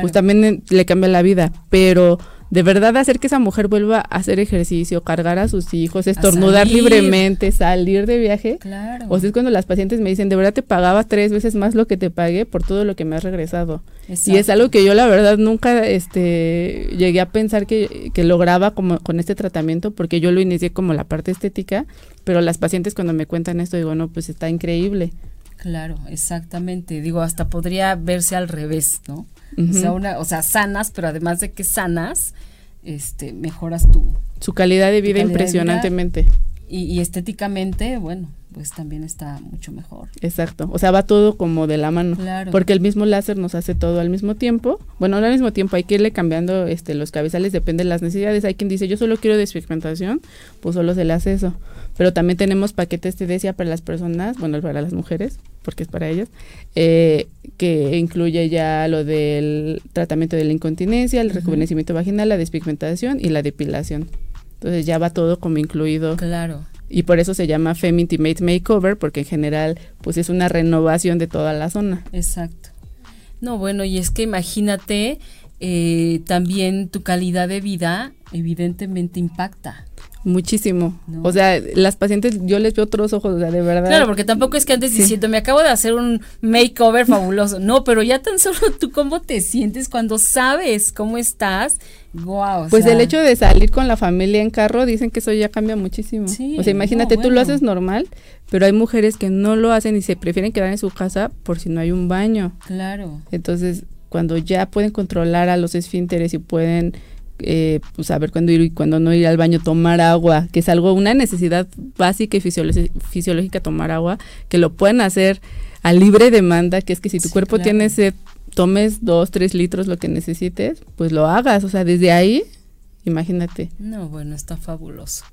pues también le cambia la vida, pero de verdad hacer que esa mujer vuelva a hacer ejercicio, cargar a sus hijos, estornudar libremente, salir de viaje. Claro. O sea, es cuando las pacientes me dicen, de verdad te pagaba tres veces más lo que te pagué por todo lo que me has regresado. Y es algo que yo la verdad nunca este, llegué a pensar que, que lograba como con este tratamiento, porque yo lo inicié como la parte estética, pero las pacientes cuando me cuentan esto digo, no, pues está increíble. Claro, exactamente. Digo, hasta podría verse al revés, ¿no? o, sea, una, o sea, sanas, pero además de que sanas, este, mejoras tu, Su calidad de vida calidad de vida. impresionantemente. Y, y estéticamente, bueno, pues también está mucho mejor. Exacto. O sea, va todo como de la mano. Claro. Porque el mismo láser nos hace todo al mismo tiempo. Bueno, no al mismo tiempo, hay que irle cambiando este, los cabezales, depende de las necesidades. Hay quien dice, yo solo quiero despigmentación, pues solo se le hace eso. Pero también tenemos paquetes te decía para las personas, bueno, para las mujeres, porque es para ellas, eh, que incluye ya lo del tratamiento de la incontinencia, el Ujú. rejuvenecimiento vaginal, la despigmentación y la depilación. Entonces ya va todo como incluido. Claro. Y por eso se llama Femme Intimate Makeover, porque en general pues es una renovación de toda la zona. Exacto. No, bueno, y es que imagínate, eh, también tu calidad de vida evidentemente impacta. Muchísimo. No. O sea, las pacientes, yo les veo otros ojos, o sea, de verdad. Claro, porque tampoco es que antes Sí. diciendo, me acabo de hacer un makeover fabuloso. No, pero ya tan solo tú cómo te sientes cuando sabes cómo estás. Wow. Pues el hecho de salir con la familia en carro, dicen que eso ya cambia muchísimo. Sí, o sea, imagínate, no, tú lo haces normal, pero hay mujeres que no lo hacen y se prefieren quedar en su casa por si no hay un baño. Claro. Entonces, cuando ya pueden controlar a los esfínteres y pueden eh, pues saber cuándo ir y cuándo no ir al baño, tomar agua, que es algo, una necesidad básica y fisiológica tomar agua, que lo pueden hacer a libre demanda, que es que si tu Sí, cuerpo claro. tiene sed, tomes dos, tres litros lo que necesites, pues lo hagas. O sea, desde ahí, imagínate. No, bueno, está fabuloso.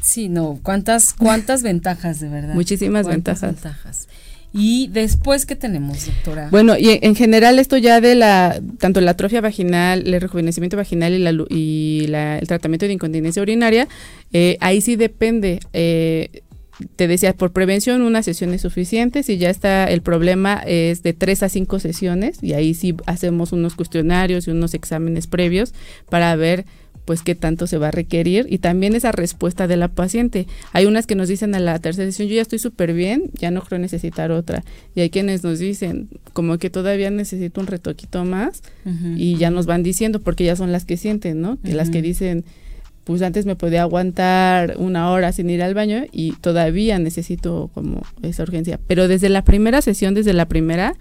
Sí, no, cuántas, cuántas (laughs) ventajas de verdad. Muchísimas ventajas. ventajas. Y después, ¿qué tenemos, doctora? Bueno, y en- en general esto ya de la, tanto la atrofia vaginal, el rejuvenecimiento vaginal y, la, y la- el tratamiento de incontinencia urinaria, eh, ahí sí depende. eh, te decía, por prevención una sesión es suficiente, si ya está el problema es de tres a cinco sesiones y ahí sí hacemos unos cuestionarios y unos exámenes previos para ver pues qué tanto se va a requerir y también esa respuesta de la paciente. Hay unas que nos dicen a la tercera sesión, yo ya estoy súper bien, ya no creo necesitar otra. Y hay quienes nos dicen, como que todavía necesito un retoquito más y ya nos van diciendo, porque ya son las que sienten, ¿no? Que las que dicen, pues antes me podía aguantar una hora sin ir al baño y todavía necesito como esa urgencia. Pero desde la primera sesión, desde la primera,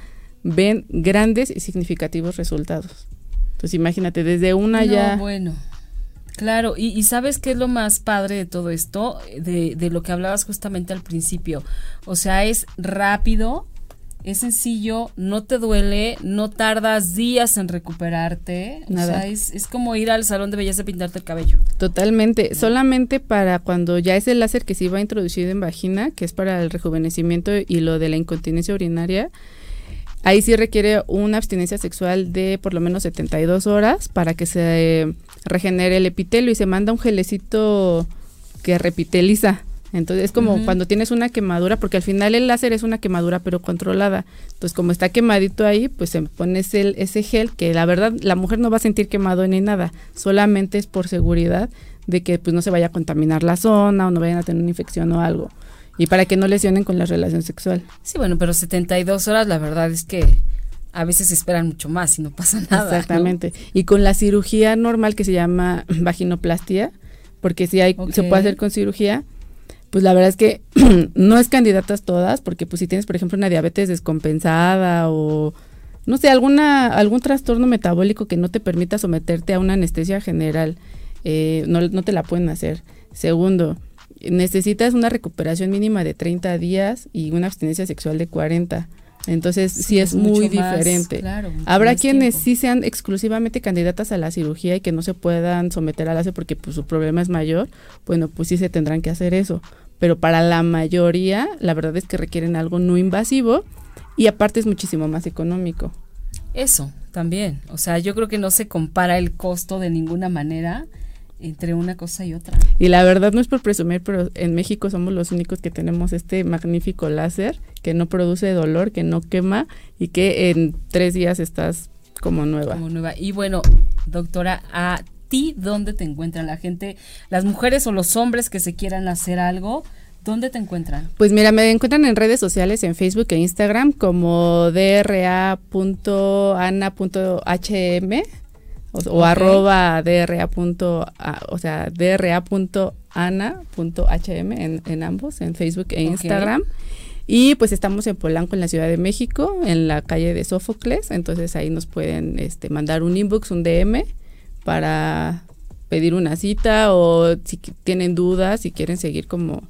ven grandes y significativos resultados. Entonces imagínate, desde una No, ya... bueno. Claro, y, y ¿sabes qué es lo más padre de todo esto? De, de lo que hablabas justamente al principio. O sea, es rápido, es sencillo, no te duele, no tardas días en recuperarte. Nada. O sea, es, es como ir al salón de belleza a pintarte el cabello. Totalmente, solamente para cuando ya es el láser que se iba introducido en vagina, que es para el rejuvenecimiento y lo de la incontinencia urinaria, ahí sí requiere una abstinencia sexual de por lo menos 72 horas para que se eh, regenere el epitelio y se manda un gelecito que repiteliza. Entonces es como cuando tienes una quemadura, porque al final el láser es una quemadura pero controlada. Entonces como está quemadito ahí, pues se pone ese, ese gel que la verdad la mujer no va a sentir quemado ni nada, solamente es por seguridad de que pues no se vaya a contaminar la zona o no vayan a tener una infección o algo. Y para que no lesionen con la relación sexual. Sí, bueno, pero 72 horas, la verdad es que a veces esperan mucho más y no pasa nada. ¿no? Exactamente. Y con la cirugía normal que se llama (clears throat) vaginoplastia, porque si hay, se puede hacer con cirugía, pues la verdad es que (clears throat) no es candidatas todas, porque pues si tienes, por ejemplo, una diabetes descompensada o no sé, alguna, algún trastorno metabólico que no te permita someterte a una anestesia general, eh, no, no te la pueden hacer. Segundo, necesitas una recuperación mínima de 30 días y una abstinencia sexual de 40. Entonces, sí, es, muy más, diferente. claro, Habrá quienes tiempo. sí sean exclusivamente candidatas a la cirugía y que no se puedan someter al láser porque pues, su problema es mayor. Bueno, pues sí se tendrán que hacer eso. Pero para la mayoría, la verdad es que requieren algo no invasivo y aparte es muchísimo más económico. Eso, también. O sea, yo creo que no se compara el costo de ninguna manera entre una cosa y otra. Y la verdad no es por presumir, pero en México somos los únicos que tenemos este magnífico láser que no produce dolor, que no quema y que en tres días estás como nueva. Como nueva. Y bueno, doctora, a ti, ¿dónde te encuentra la gente? Las mujeres o los hombres que se quieran hacer algo, ¿dónde te encuentran? Pues mira, me encuentran en redes sociales, en Facebook e Instagram como dra.ana.hm o, o Ok. arroba dra. punto o sea, dra.ana.hm en, en ambos, en Facebook e. Instagram. Y pues estamos en Polanco, en la Ciudad de México, en la calle de Sófocles. Entonces ahí nos pueden este, mandar un inbox, un DM para pedir una cita o si tienen dudas, si quieren seguir como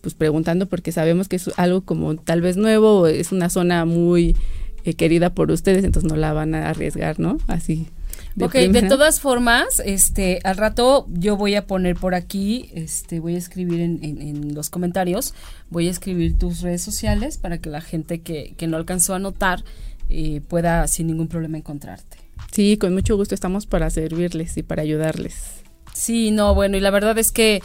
pues preguntando porque sabemos que es algo como tal vez nuevo o es una zona muy eh, querida por ustedes, entonces no la van a arriesgar, ¿no? Así. De ok, de todas formas, este, al rato yo voy a poner por aquí, este, voy a escribir en, en, los comentarios, voy a escribir tus redes sociales para que la gente que, que no alcanzó a notar eh, pueda sin ningún problema encontrarte. Sí, con mucho gusto estamos para servirles y para ayudarles. Sí, no, bueno, y la verdad es que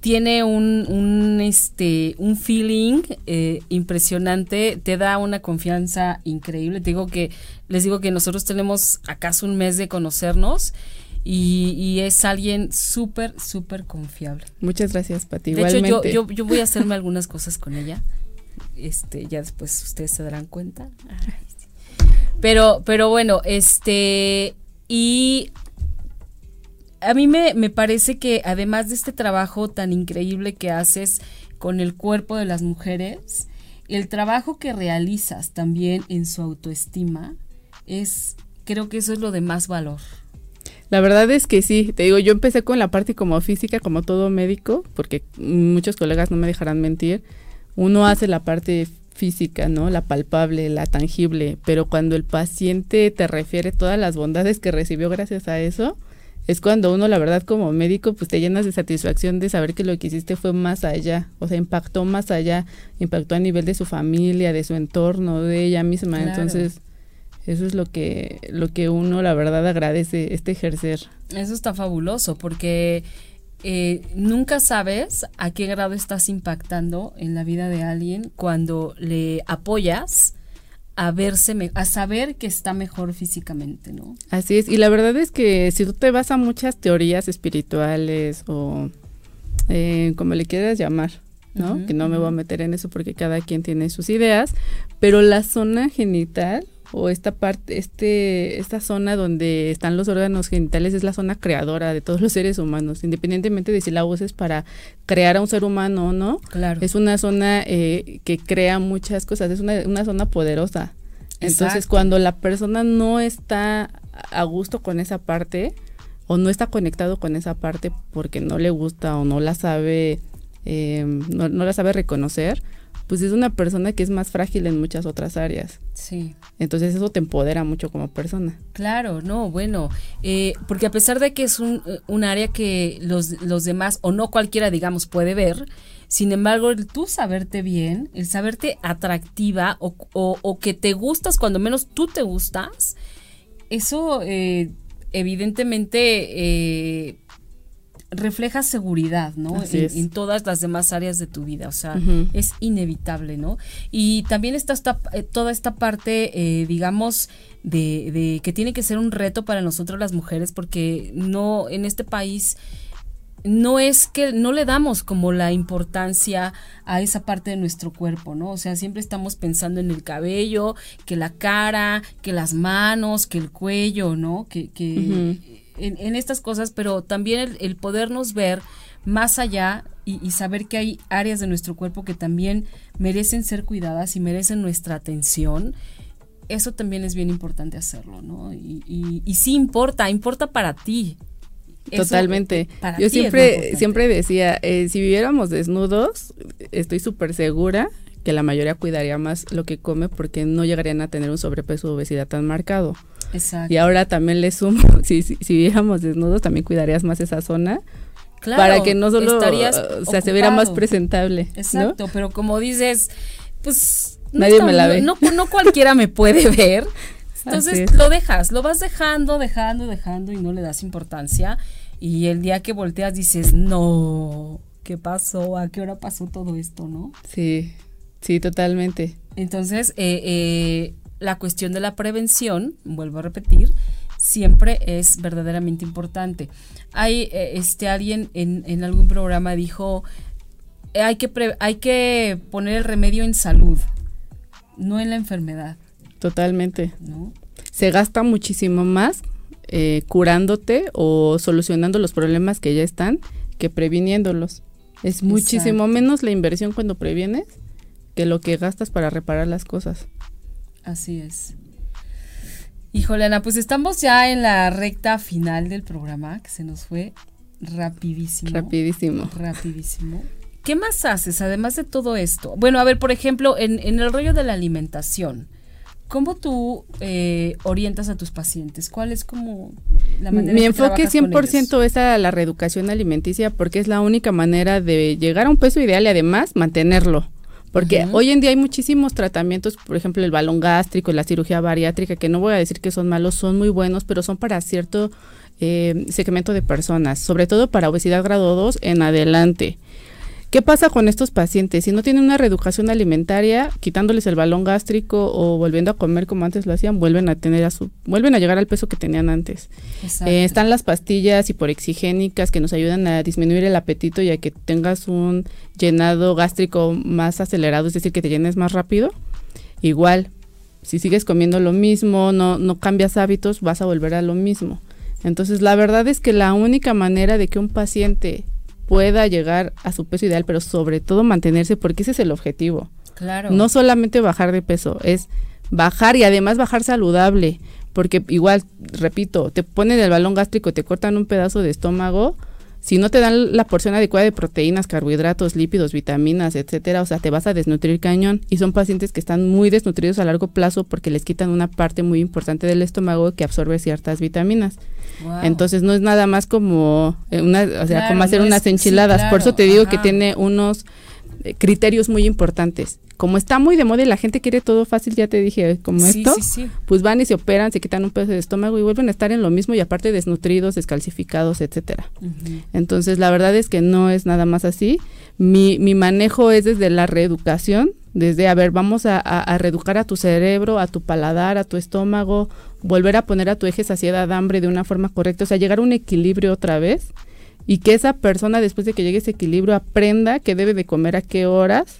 tiene un, un, este, un feeling eh, impresionante, te da una confianza increíble. Te digo que, les digo que nosotros tenemos acaso un mes de conocernos y, es alguien súper, súper confiable. Muchas gracias, Pati. De hecho, yo, yo, yo, voy a hacerme algunas cosas con ella. Este, ya después ustedes se darán cuenta. Pero, pero bueno, este, y a mí me, me parece que además de este trabajo tan increíble que haces con el cuerpo de las mujeres, el trabajo que realizas también en su autoestima es, creo que eso es lo de más valor. La verdad es que sí, te digo, yo empecé con la parte como física, como todo médico, porque muchos colegas no me dejarán mentir. Uno hace la parte física, ¿no? La palpable, la tangible, pero cuando el paciente te refiere todas las bondades que recibió gracias a eso, es cuando uno, la verdad, como médico, pues te llenas de satisfacción de saber que lo que hiciste fue más allá, o sea, impactó más allá, impactó a nivel de su familia, de su entorno, de ella misma. Entonces, eso es lo que, lo que uno, la verdad, agradece este ejercer. Eso está fabuloso, porque eh, nunca sabes a qué grado estás impactando en la vida de alguien cuando le apoyas a verse, a saber que está mejor físicamente, ¿no? Así es, y la verdad es que si tú te vas a muchas teorías espirituales o eh, como le quieras llamar, ¿no? que no me voy a meter en eso porque cada quien tiene sus ideas, pero la zona genital o esta parte, este, esta zona donde están los órganos genitales es la zona creadora de todos los seres humanos, independientemente de si la uses para crear a un ser humano o no. Claro. Es una zona eh, que crea muchas cosas, es una, una zona poderosa. Entonces, cuando la persona no está a gusto con esa parte o no está conectado con esa parte porque no le gusta o no la sabe, eh, no, no la sabe reconocer, pues es una persona que es más frágil en muchas otras áreas. Sí. Entonces eso te empodera mucho como persona. Claro, no, bueno, eh, porque a pesar de que es un, eh, un área que los, los demás, o no cualquiera, digamos, puede ver, sin embargo, el tú saberte bien, el saberte atractiva o, o, que te gustas cuando menos tú te gustas, eso eh, evidentemente refleja seguridad, ¿no? En, todas las demás áreas de tu vida, o sea, es inevitable, ¿no? Y también está eh, toda esta parte, eh, digamos, de, de, que tiene que ser un reto para nosotros las mujeres, porque no, en este país no es que no le damos como la importancia a esa parte de nuestro cuerpo, ¿no? O sea, siempre estamos pensando en el cabello, que la cara, que las manos, que el cuello, ¿no? Que, que en, estas cosas, pero también el, podernos ver más allá y, saber que hay áreas de nuestro cuerpo que también merecen ser cuidadas y merecen nuestra atención, eso también es bien importante hacerlo, ¿no? Y, y, sí importa, importa para ti. Totalmente. Yo siempre, siempre decía, eh, si viviéramos desnudos, estoy súper segura que la mayoría cuidaría más lo que come porque no llegarían a tener un sobrepeso o obesidad tan marcado. Exacto. Y ahora también le sumo, (laughs) si, si, si viéramos desnudos, también cuidarías más esa zona. Claro, para que no solo o sea, se viera más presentable. Exacto, pero como dices, pues nadie me la ve. No, no cualquiera me puede (laughs) ver. Entonces lo dejas, lo vas dejando, dejando, dejando y no le das importancia. Y el día que volteas dices, no, ¿qué pasó? ¿A qué hora pasó todo esto, no? Sí, sí, totalmente. Entonces, eh, eh, la cuestión de la prevención, vuelvo a repetir, siempre es verdaderamente importante. Hay eh, este alguien en, en, algún programa dijo hay que hay que poner el remedio en salud, no en la enfermedad. Totalmente. Se gasta muchísimo más eh, curándote o solucionando los problemas que ya están que previniéndolos. Es muchísimo menos la inversión cuando previenes que lo que gastas para reparar las cosas. Así es. Híjole, Ana, pues estamos ya en la recta final del programa, que se nos fue rapidísimo. Rapidísimo. Rapidísimo. ¿Qué más haces además de todo esto? Bueno, a ver, por ejemplo, en, en el rollo de la alimentación, ¿cómo tú eh, orientas a tus pacientes? ¿Cuál es como la manera Mi que enfoque trabajas con 100% ellos? es a la reeducación alimenticia porque es la única manera de llegar a un peso ideal y además mantenerlo. Porque hoy en día hay muchísimos tratamientos, por ejemplo, el balón gástrico, la cirugía bariátrica, que no voy a decir que son malos, son muy buenos, pero son para cierto eh, segmento de personas, sobre todo para obesidad grado 2 en adelante. ¿Qué pasa con estos pacientes? Si no tienen una reeducación alimentaria, quitándoles el balón gástrico o volviendo a comer como antes lo hacían, vuelven a tener a su, vuelven a llegar al peso que tenían antes. Eh, están las pastillas hiporexigénicas que nos ayudan a disminuir el apetito y a que tengas un llenado gástrico más acelerado, es decir, que te llenes más rápido. Igual, si sigues comiendo lo mismo, no, no cambias hábitos, vas a volver a lo mismo. Entonces, la verdad es que la única manera de que un paciente pueda llegar a su peso ideal, pero sobre todo mantenerse, porque ese es el objetivo. claro. No solamente bajar de peso, es bajar y además bajar saludable, porque igual, repito, te ponen el balón gástrico, te cortan un pedazo de estómago, si no te dan la porción adecuada de proteínas, carbohidratos, lípidos, vitaminas, etcétera, o sea, te vas a desnutrir cañón y son pacientes que están muy desnutridos a largo plazo porque les quitan una parte muy importante del estómago que absorbe ciertas vitaminas. Wow. Entonces no es nada más como eh, una, o sea, Claro, como hacer no unas sí, enchiladas. Por eso te digo que tiene unos eh, criterios muy importantes. Como está muy de moda y la gente quiere todo fácil, ya te dije, como Sí, esto, sí, sí. pues van y se operan, se quitan un pedazo de estómago y vuelven a estar en lo mismo y aparte desnutridos, descalcificados, etcétera. Entonces, la verdad es que no es nada más así. Mi, mi manejo es desde la reeducación, desde, a ver, vamos a, a- a reeducar a tu cerebro, a tu paladar, a tu estómago, volver a poner a tu eje saciedad hambre de una forma correcta, o sea, llegar a un equilibrio otra vez y que esa persona después de que llegue ese equilibrio aprenda que debe de comer a qué horas,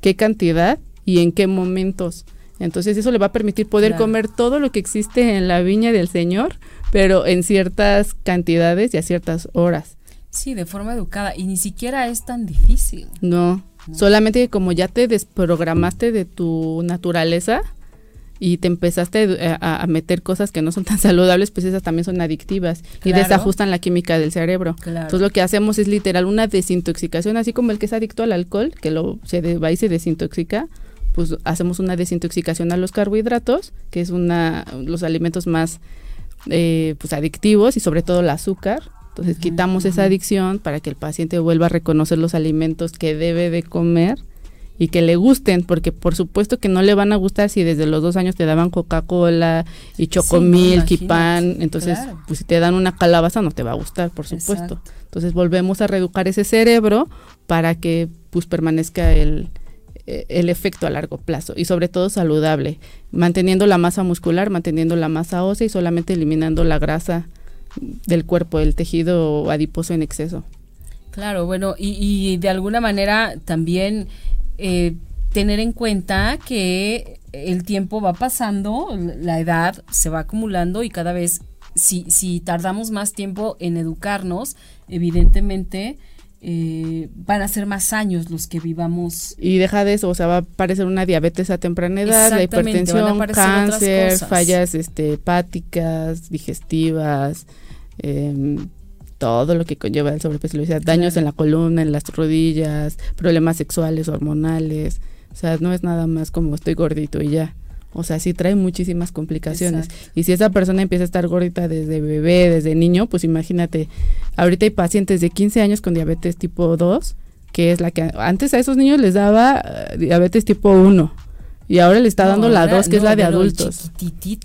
qué cantidad y en qué momentos. Entonces eso le va a permitir poder Claro. comer todo lo que existe en la viña del Señor, pero en ciertas cantidades y a ciertas horas. Sí, de forma educada. Y ni siquiera es tan difícil. No, solamente que como ya te desprogramaste de tu naturaleza y te empezaste a, a- a meter cosas que no son tan (laughs) saludables, pues esas también son adictivas y desajustan la química del cerebro. Claro. Entonces lo que hacemos es literal una desintoxicación, así como el que es adicto al alcohol, que lo se de- va y se desintoxica, pues hacemos una desintoxicación a los carbohidratos, que es una los alimentos más eh, pues adictivos y sobre todo el azúcar. Entonces quitamos esa adicción para que el paciente vuelva a reconocer los alimentos que debe de comer y que le gusten, porque por supuesto que no le van a gustar si desde los dos años te daban Coca-Cola y y imagínate, pan, entonces claro. pues si te dan una calabaza no te va a gustar, por supuesto. Exacto. Entonces volvemos a reeducar ese cerebro para que pues permanezca el, eh, el efecto a largo plazo y sobre todo saludable, manteniendo la masa muscular, manteniendo la masa ósea y solamente eliminando la grasa del cuerpo, el tejido adiposo en exceso. Claro, bueno, y, y de alguna manera también eh, tener en cuenta que el tiempo va pasando, la edad se va acumulando y cada vez, si, si tardamos más tiempo en educarnos, evidentemente eh, van a ser más años los que vivamos. Y deja de eso, o sea, va a aparecer una diabetes a temprana edad, la hipertensión, cáncer, fallas este, hepáticas, digestivas, em, todo lo que conlleva el sobrepeso, y obesidad, daños en la columna, en las rodillas, problemas sexuales, hormonales, o sea, no es nada más como estoy gordito y ya. O sea, sí trae muchísimas complicaciones. Exacto. Y si esa persona empieza a estar gordita desde bebé, desde niño, pues imagínate, ahorita hay pacientes de 15 años con diabetes tipo 2, que es la que antes a esos niños les daba eh, diabetes tipo 1 y ahora le está dando la ahora- 2, que es la de adultos.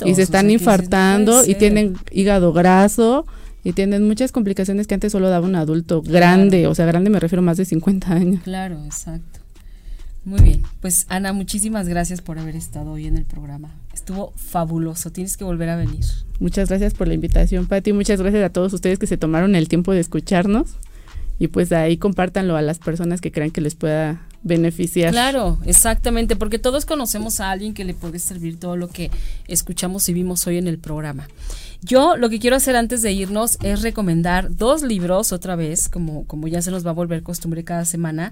Y se están sea, infartando y tienen hígado graso y tienen muchas complicaciones que antes solo daba un adulto grande, o sea, grande me refiero a más de 50 años. Claro, exacto. Muy bien, pues Ana, muchísimas gracias por haber estado hoy en el programa. Estuvo fabuloso, tienes que volver a venir. Muchas gracias por la invitación, Pati. Muchas gracias a todos ustedes que se tomaron el tiempo de escucharnos. Y pues ahí compártanlo a las personas que crean que les pueda beneficiar. Claro, exactamente, porque todos conocemos a alguien que le puede servir todo lo que escuchamos y vimos hoy en el programa. Yo lo que quiero hacer antes de irnos es recomendar dos libros otra vez, como, como ya se nos va a volver costumbre cada semana.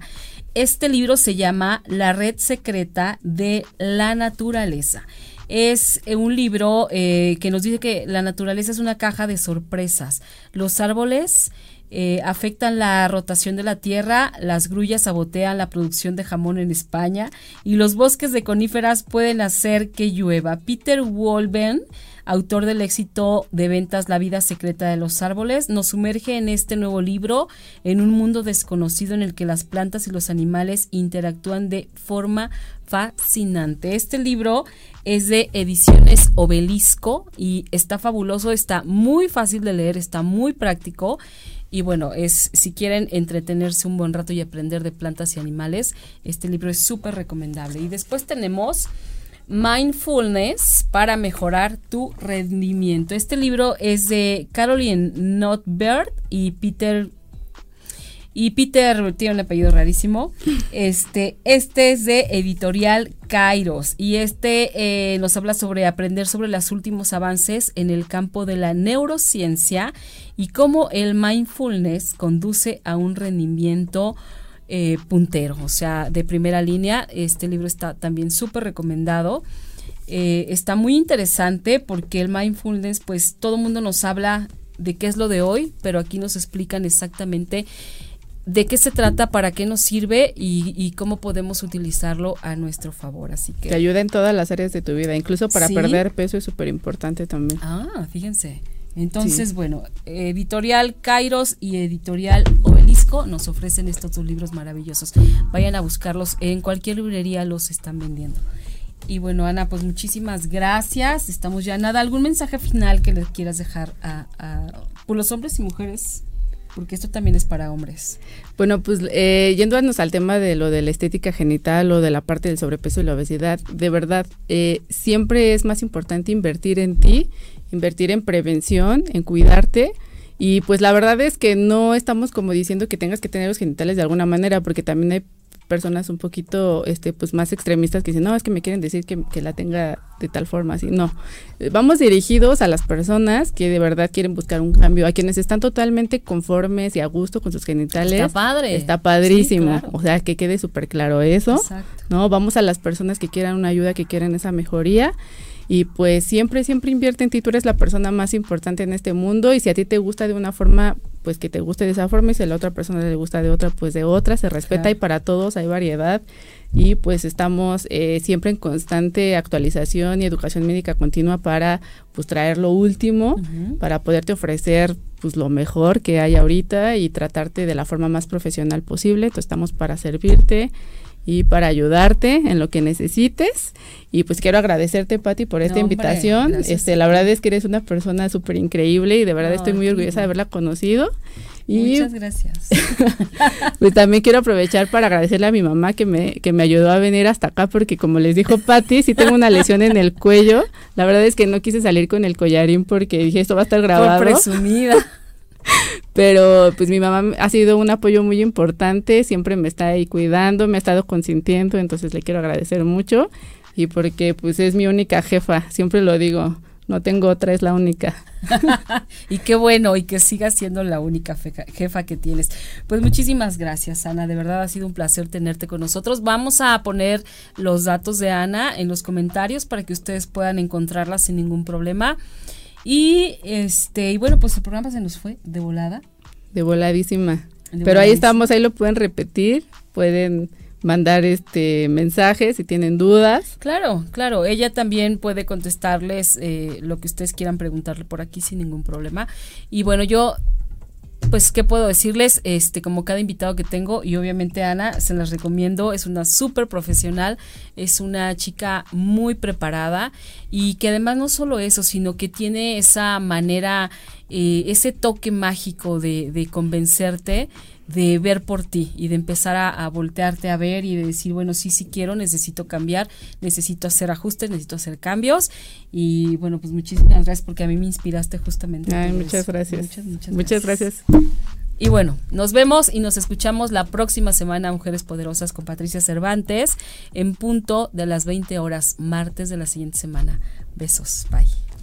Este libro se llama La red secreta de la naturaleza. Es eh, un libro eh, que nos dice que la naturaleza es una caja de sorpresas. Los árboles eh, afectan la rotación de la tierra, las grullas sabotean la producción de jamón en España y los bosques de coníferas pueden hacer que llueva. Peter Wolben autor del éxito de ventas La vida secreta de los árboles, nos sumerge en este nuevo libro en un mundo desconocido en el que las plantas y los animales interactúan de forma fascinante. Este libro es de ediciones Obelisco y está fabuloso, está muy fácil de leer, está muy práctico y bueno, es si quieren entretenerse un buen rato y aprender de plantas y animales, este libro es súper recomendable. Y después tenemos Mindfulness para mejorar tu rendimiento. Este libro es de Caroline Notberg y Peter y Peter tiene un apellido rarísimo. Este, este es de editorial Kairos y este eh, nos habla sobre aprender sobre los últimos avances en el campo de la neurociencia y cómo el mindfulness conduce a un rendimiento eh, puntero, o sea, de primera línea. Este libro está también súper recomendado. Eh, está muy interesante porque el mindfulness, pues todo el mundo nos habla de qué es lo de hoy, pero aquí nos explican exactamente de qué se trata, para qué nos sirve y, cómo podemos utilizarlo a nuestro favor. Así que te ayuda en todas las áreas de tu vida, incluso para perder peso es súper importante también. Ah, fíjense. Entonces, bueno, editorial Kairos y editorial Obelisco nos ofrecen estos dos libros maravillosos. Vayan a buscarlos, en cualquier librería los están vendiendo. Y bueno, Ana, pues muchísimas gracias. Estamos ya nada. ¿Algún mensaje final que les quieras dejar a, por los hombres y mujeres? Porque esto también es para hombres. Bueno, pues eh, yéndonos al tema de lo de la estética genital o de la parte del sobrepeso y la obesidad, de verdad, eh, siempre es más importante invertir en ti invertir en prevención, en cuidarte. Y pues la verdad es que no estamos como diciendo que tengas que tener los genitales de alguna manera, porque también hay personas un poquito este pues más extremistas que dicen, no, es que me quieren decir que, que, la tenga de tal forma, así, no. Vamos dirigidos a las personas que de verdad quieren buscar un cambio, a quienes están totalmente conformes y a gusto con sus genitales. Está padre. Está padrísimo, o sea, que quede súper claro eso, Exacto. ¿no? Vamos a las personas que quieran una ayuda, que quieren esa mejoría y pues siempre, siempre invierte en ti, tú eres la persona más importante en este mundo y si a ti te gusta de una forma, pues que te guste de esa forma y si a la otra persona le gusta de otra, pues de otra, se respeta y para todos hay variedad y pues estamos eh, siempre en constante actualización y educación médica continua para pues traer lo último, para poderte ofrecer pues lo mejor que hay ahorita y tratarte de la forma más profesional posible, entonces estamos para servirte y para ayudarte en lo que necesites. Y pues quiero agradecerte, Patti, por esta invitación. este, la verdad es que eres una persona súper increíble y de verdad estoy muy orgullosa de haberla conocido. Y Muchas gracias. (laughs) pues también quiero aprovechar para agradecerle a mi mamá que me, que me ayudó a venir hasta acá porque como les dijo Patti, sí tengo una lesión en el cuello. La verdad es que no quise salir con el collarín porque dije esto va a estar grabado. Por presumida. (laughs) Pero pues mi mamá ha sido un apoyo muy importante, siempre me está ahí cuidando, me ha estado consintiendo, entonces le quiero agradecer mucho y porque pues es mi única jefa, siempre lo digo, no tengo otra, es la única. (laughs) (laughs) y qué bueno, y que siga siendo la única jefa que tienes. Pues muchísimas gracias, Ana. De verdad ha sido un placer tenerte con nosotros. Vamos a poner los datos de Ana en los comentarios para que ustedes puedan encontrarla sin ningún problema. Y este, y bueno, pues el programa se nos fue de volada. De voladísima. Pero ahí estamos, ahí lo pueden repetir, pueden mandar este mensajes si tienen dudas. Claro, claro, ella también puede contestarles eh, lo que ustedes quieran preguntarle por aquí sin ningún problema. Y bueno, yo pues, ¿qué puedo decirles? Este, como cada invitado que tengo, y obviamente Ana, se las recomiendo, es una súper profesional, es una chica muy preparada y que además no solo eso, sino que tiene esa manera, eh, ese toque mágico de, de convencerte de ver por ti y de empezar a, voltearte a ver y de decir, bueno, sí, sí quiero, necesito cambiar, necesito hacer ajustes, necesito hacer cambios. Y bueno, pues muchísimas gracias porque a mí me inspiraste justamente. muchas gracias. Muchas, muchas, muchas gracias. Y bueno, nos vemos y nos escuchamos la próxima semana, Mujeres Poderosas, con Patricia Cervantes, en punto de las 20 horas, martes de la siguiente semana. Besos, bye.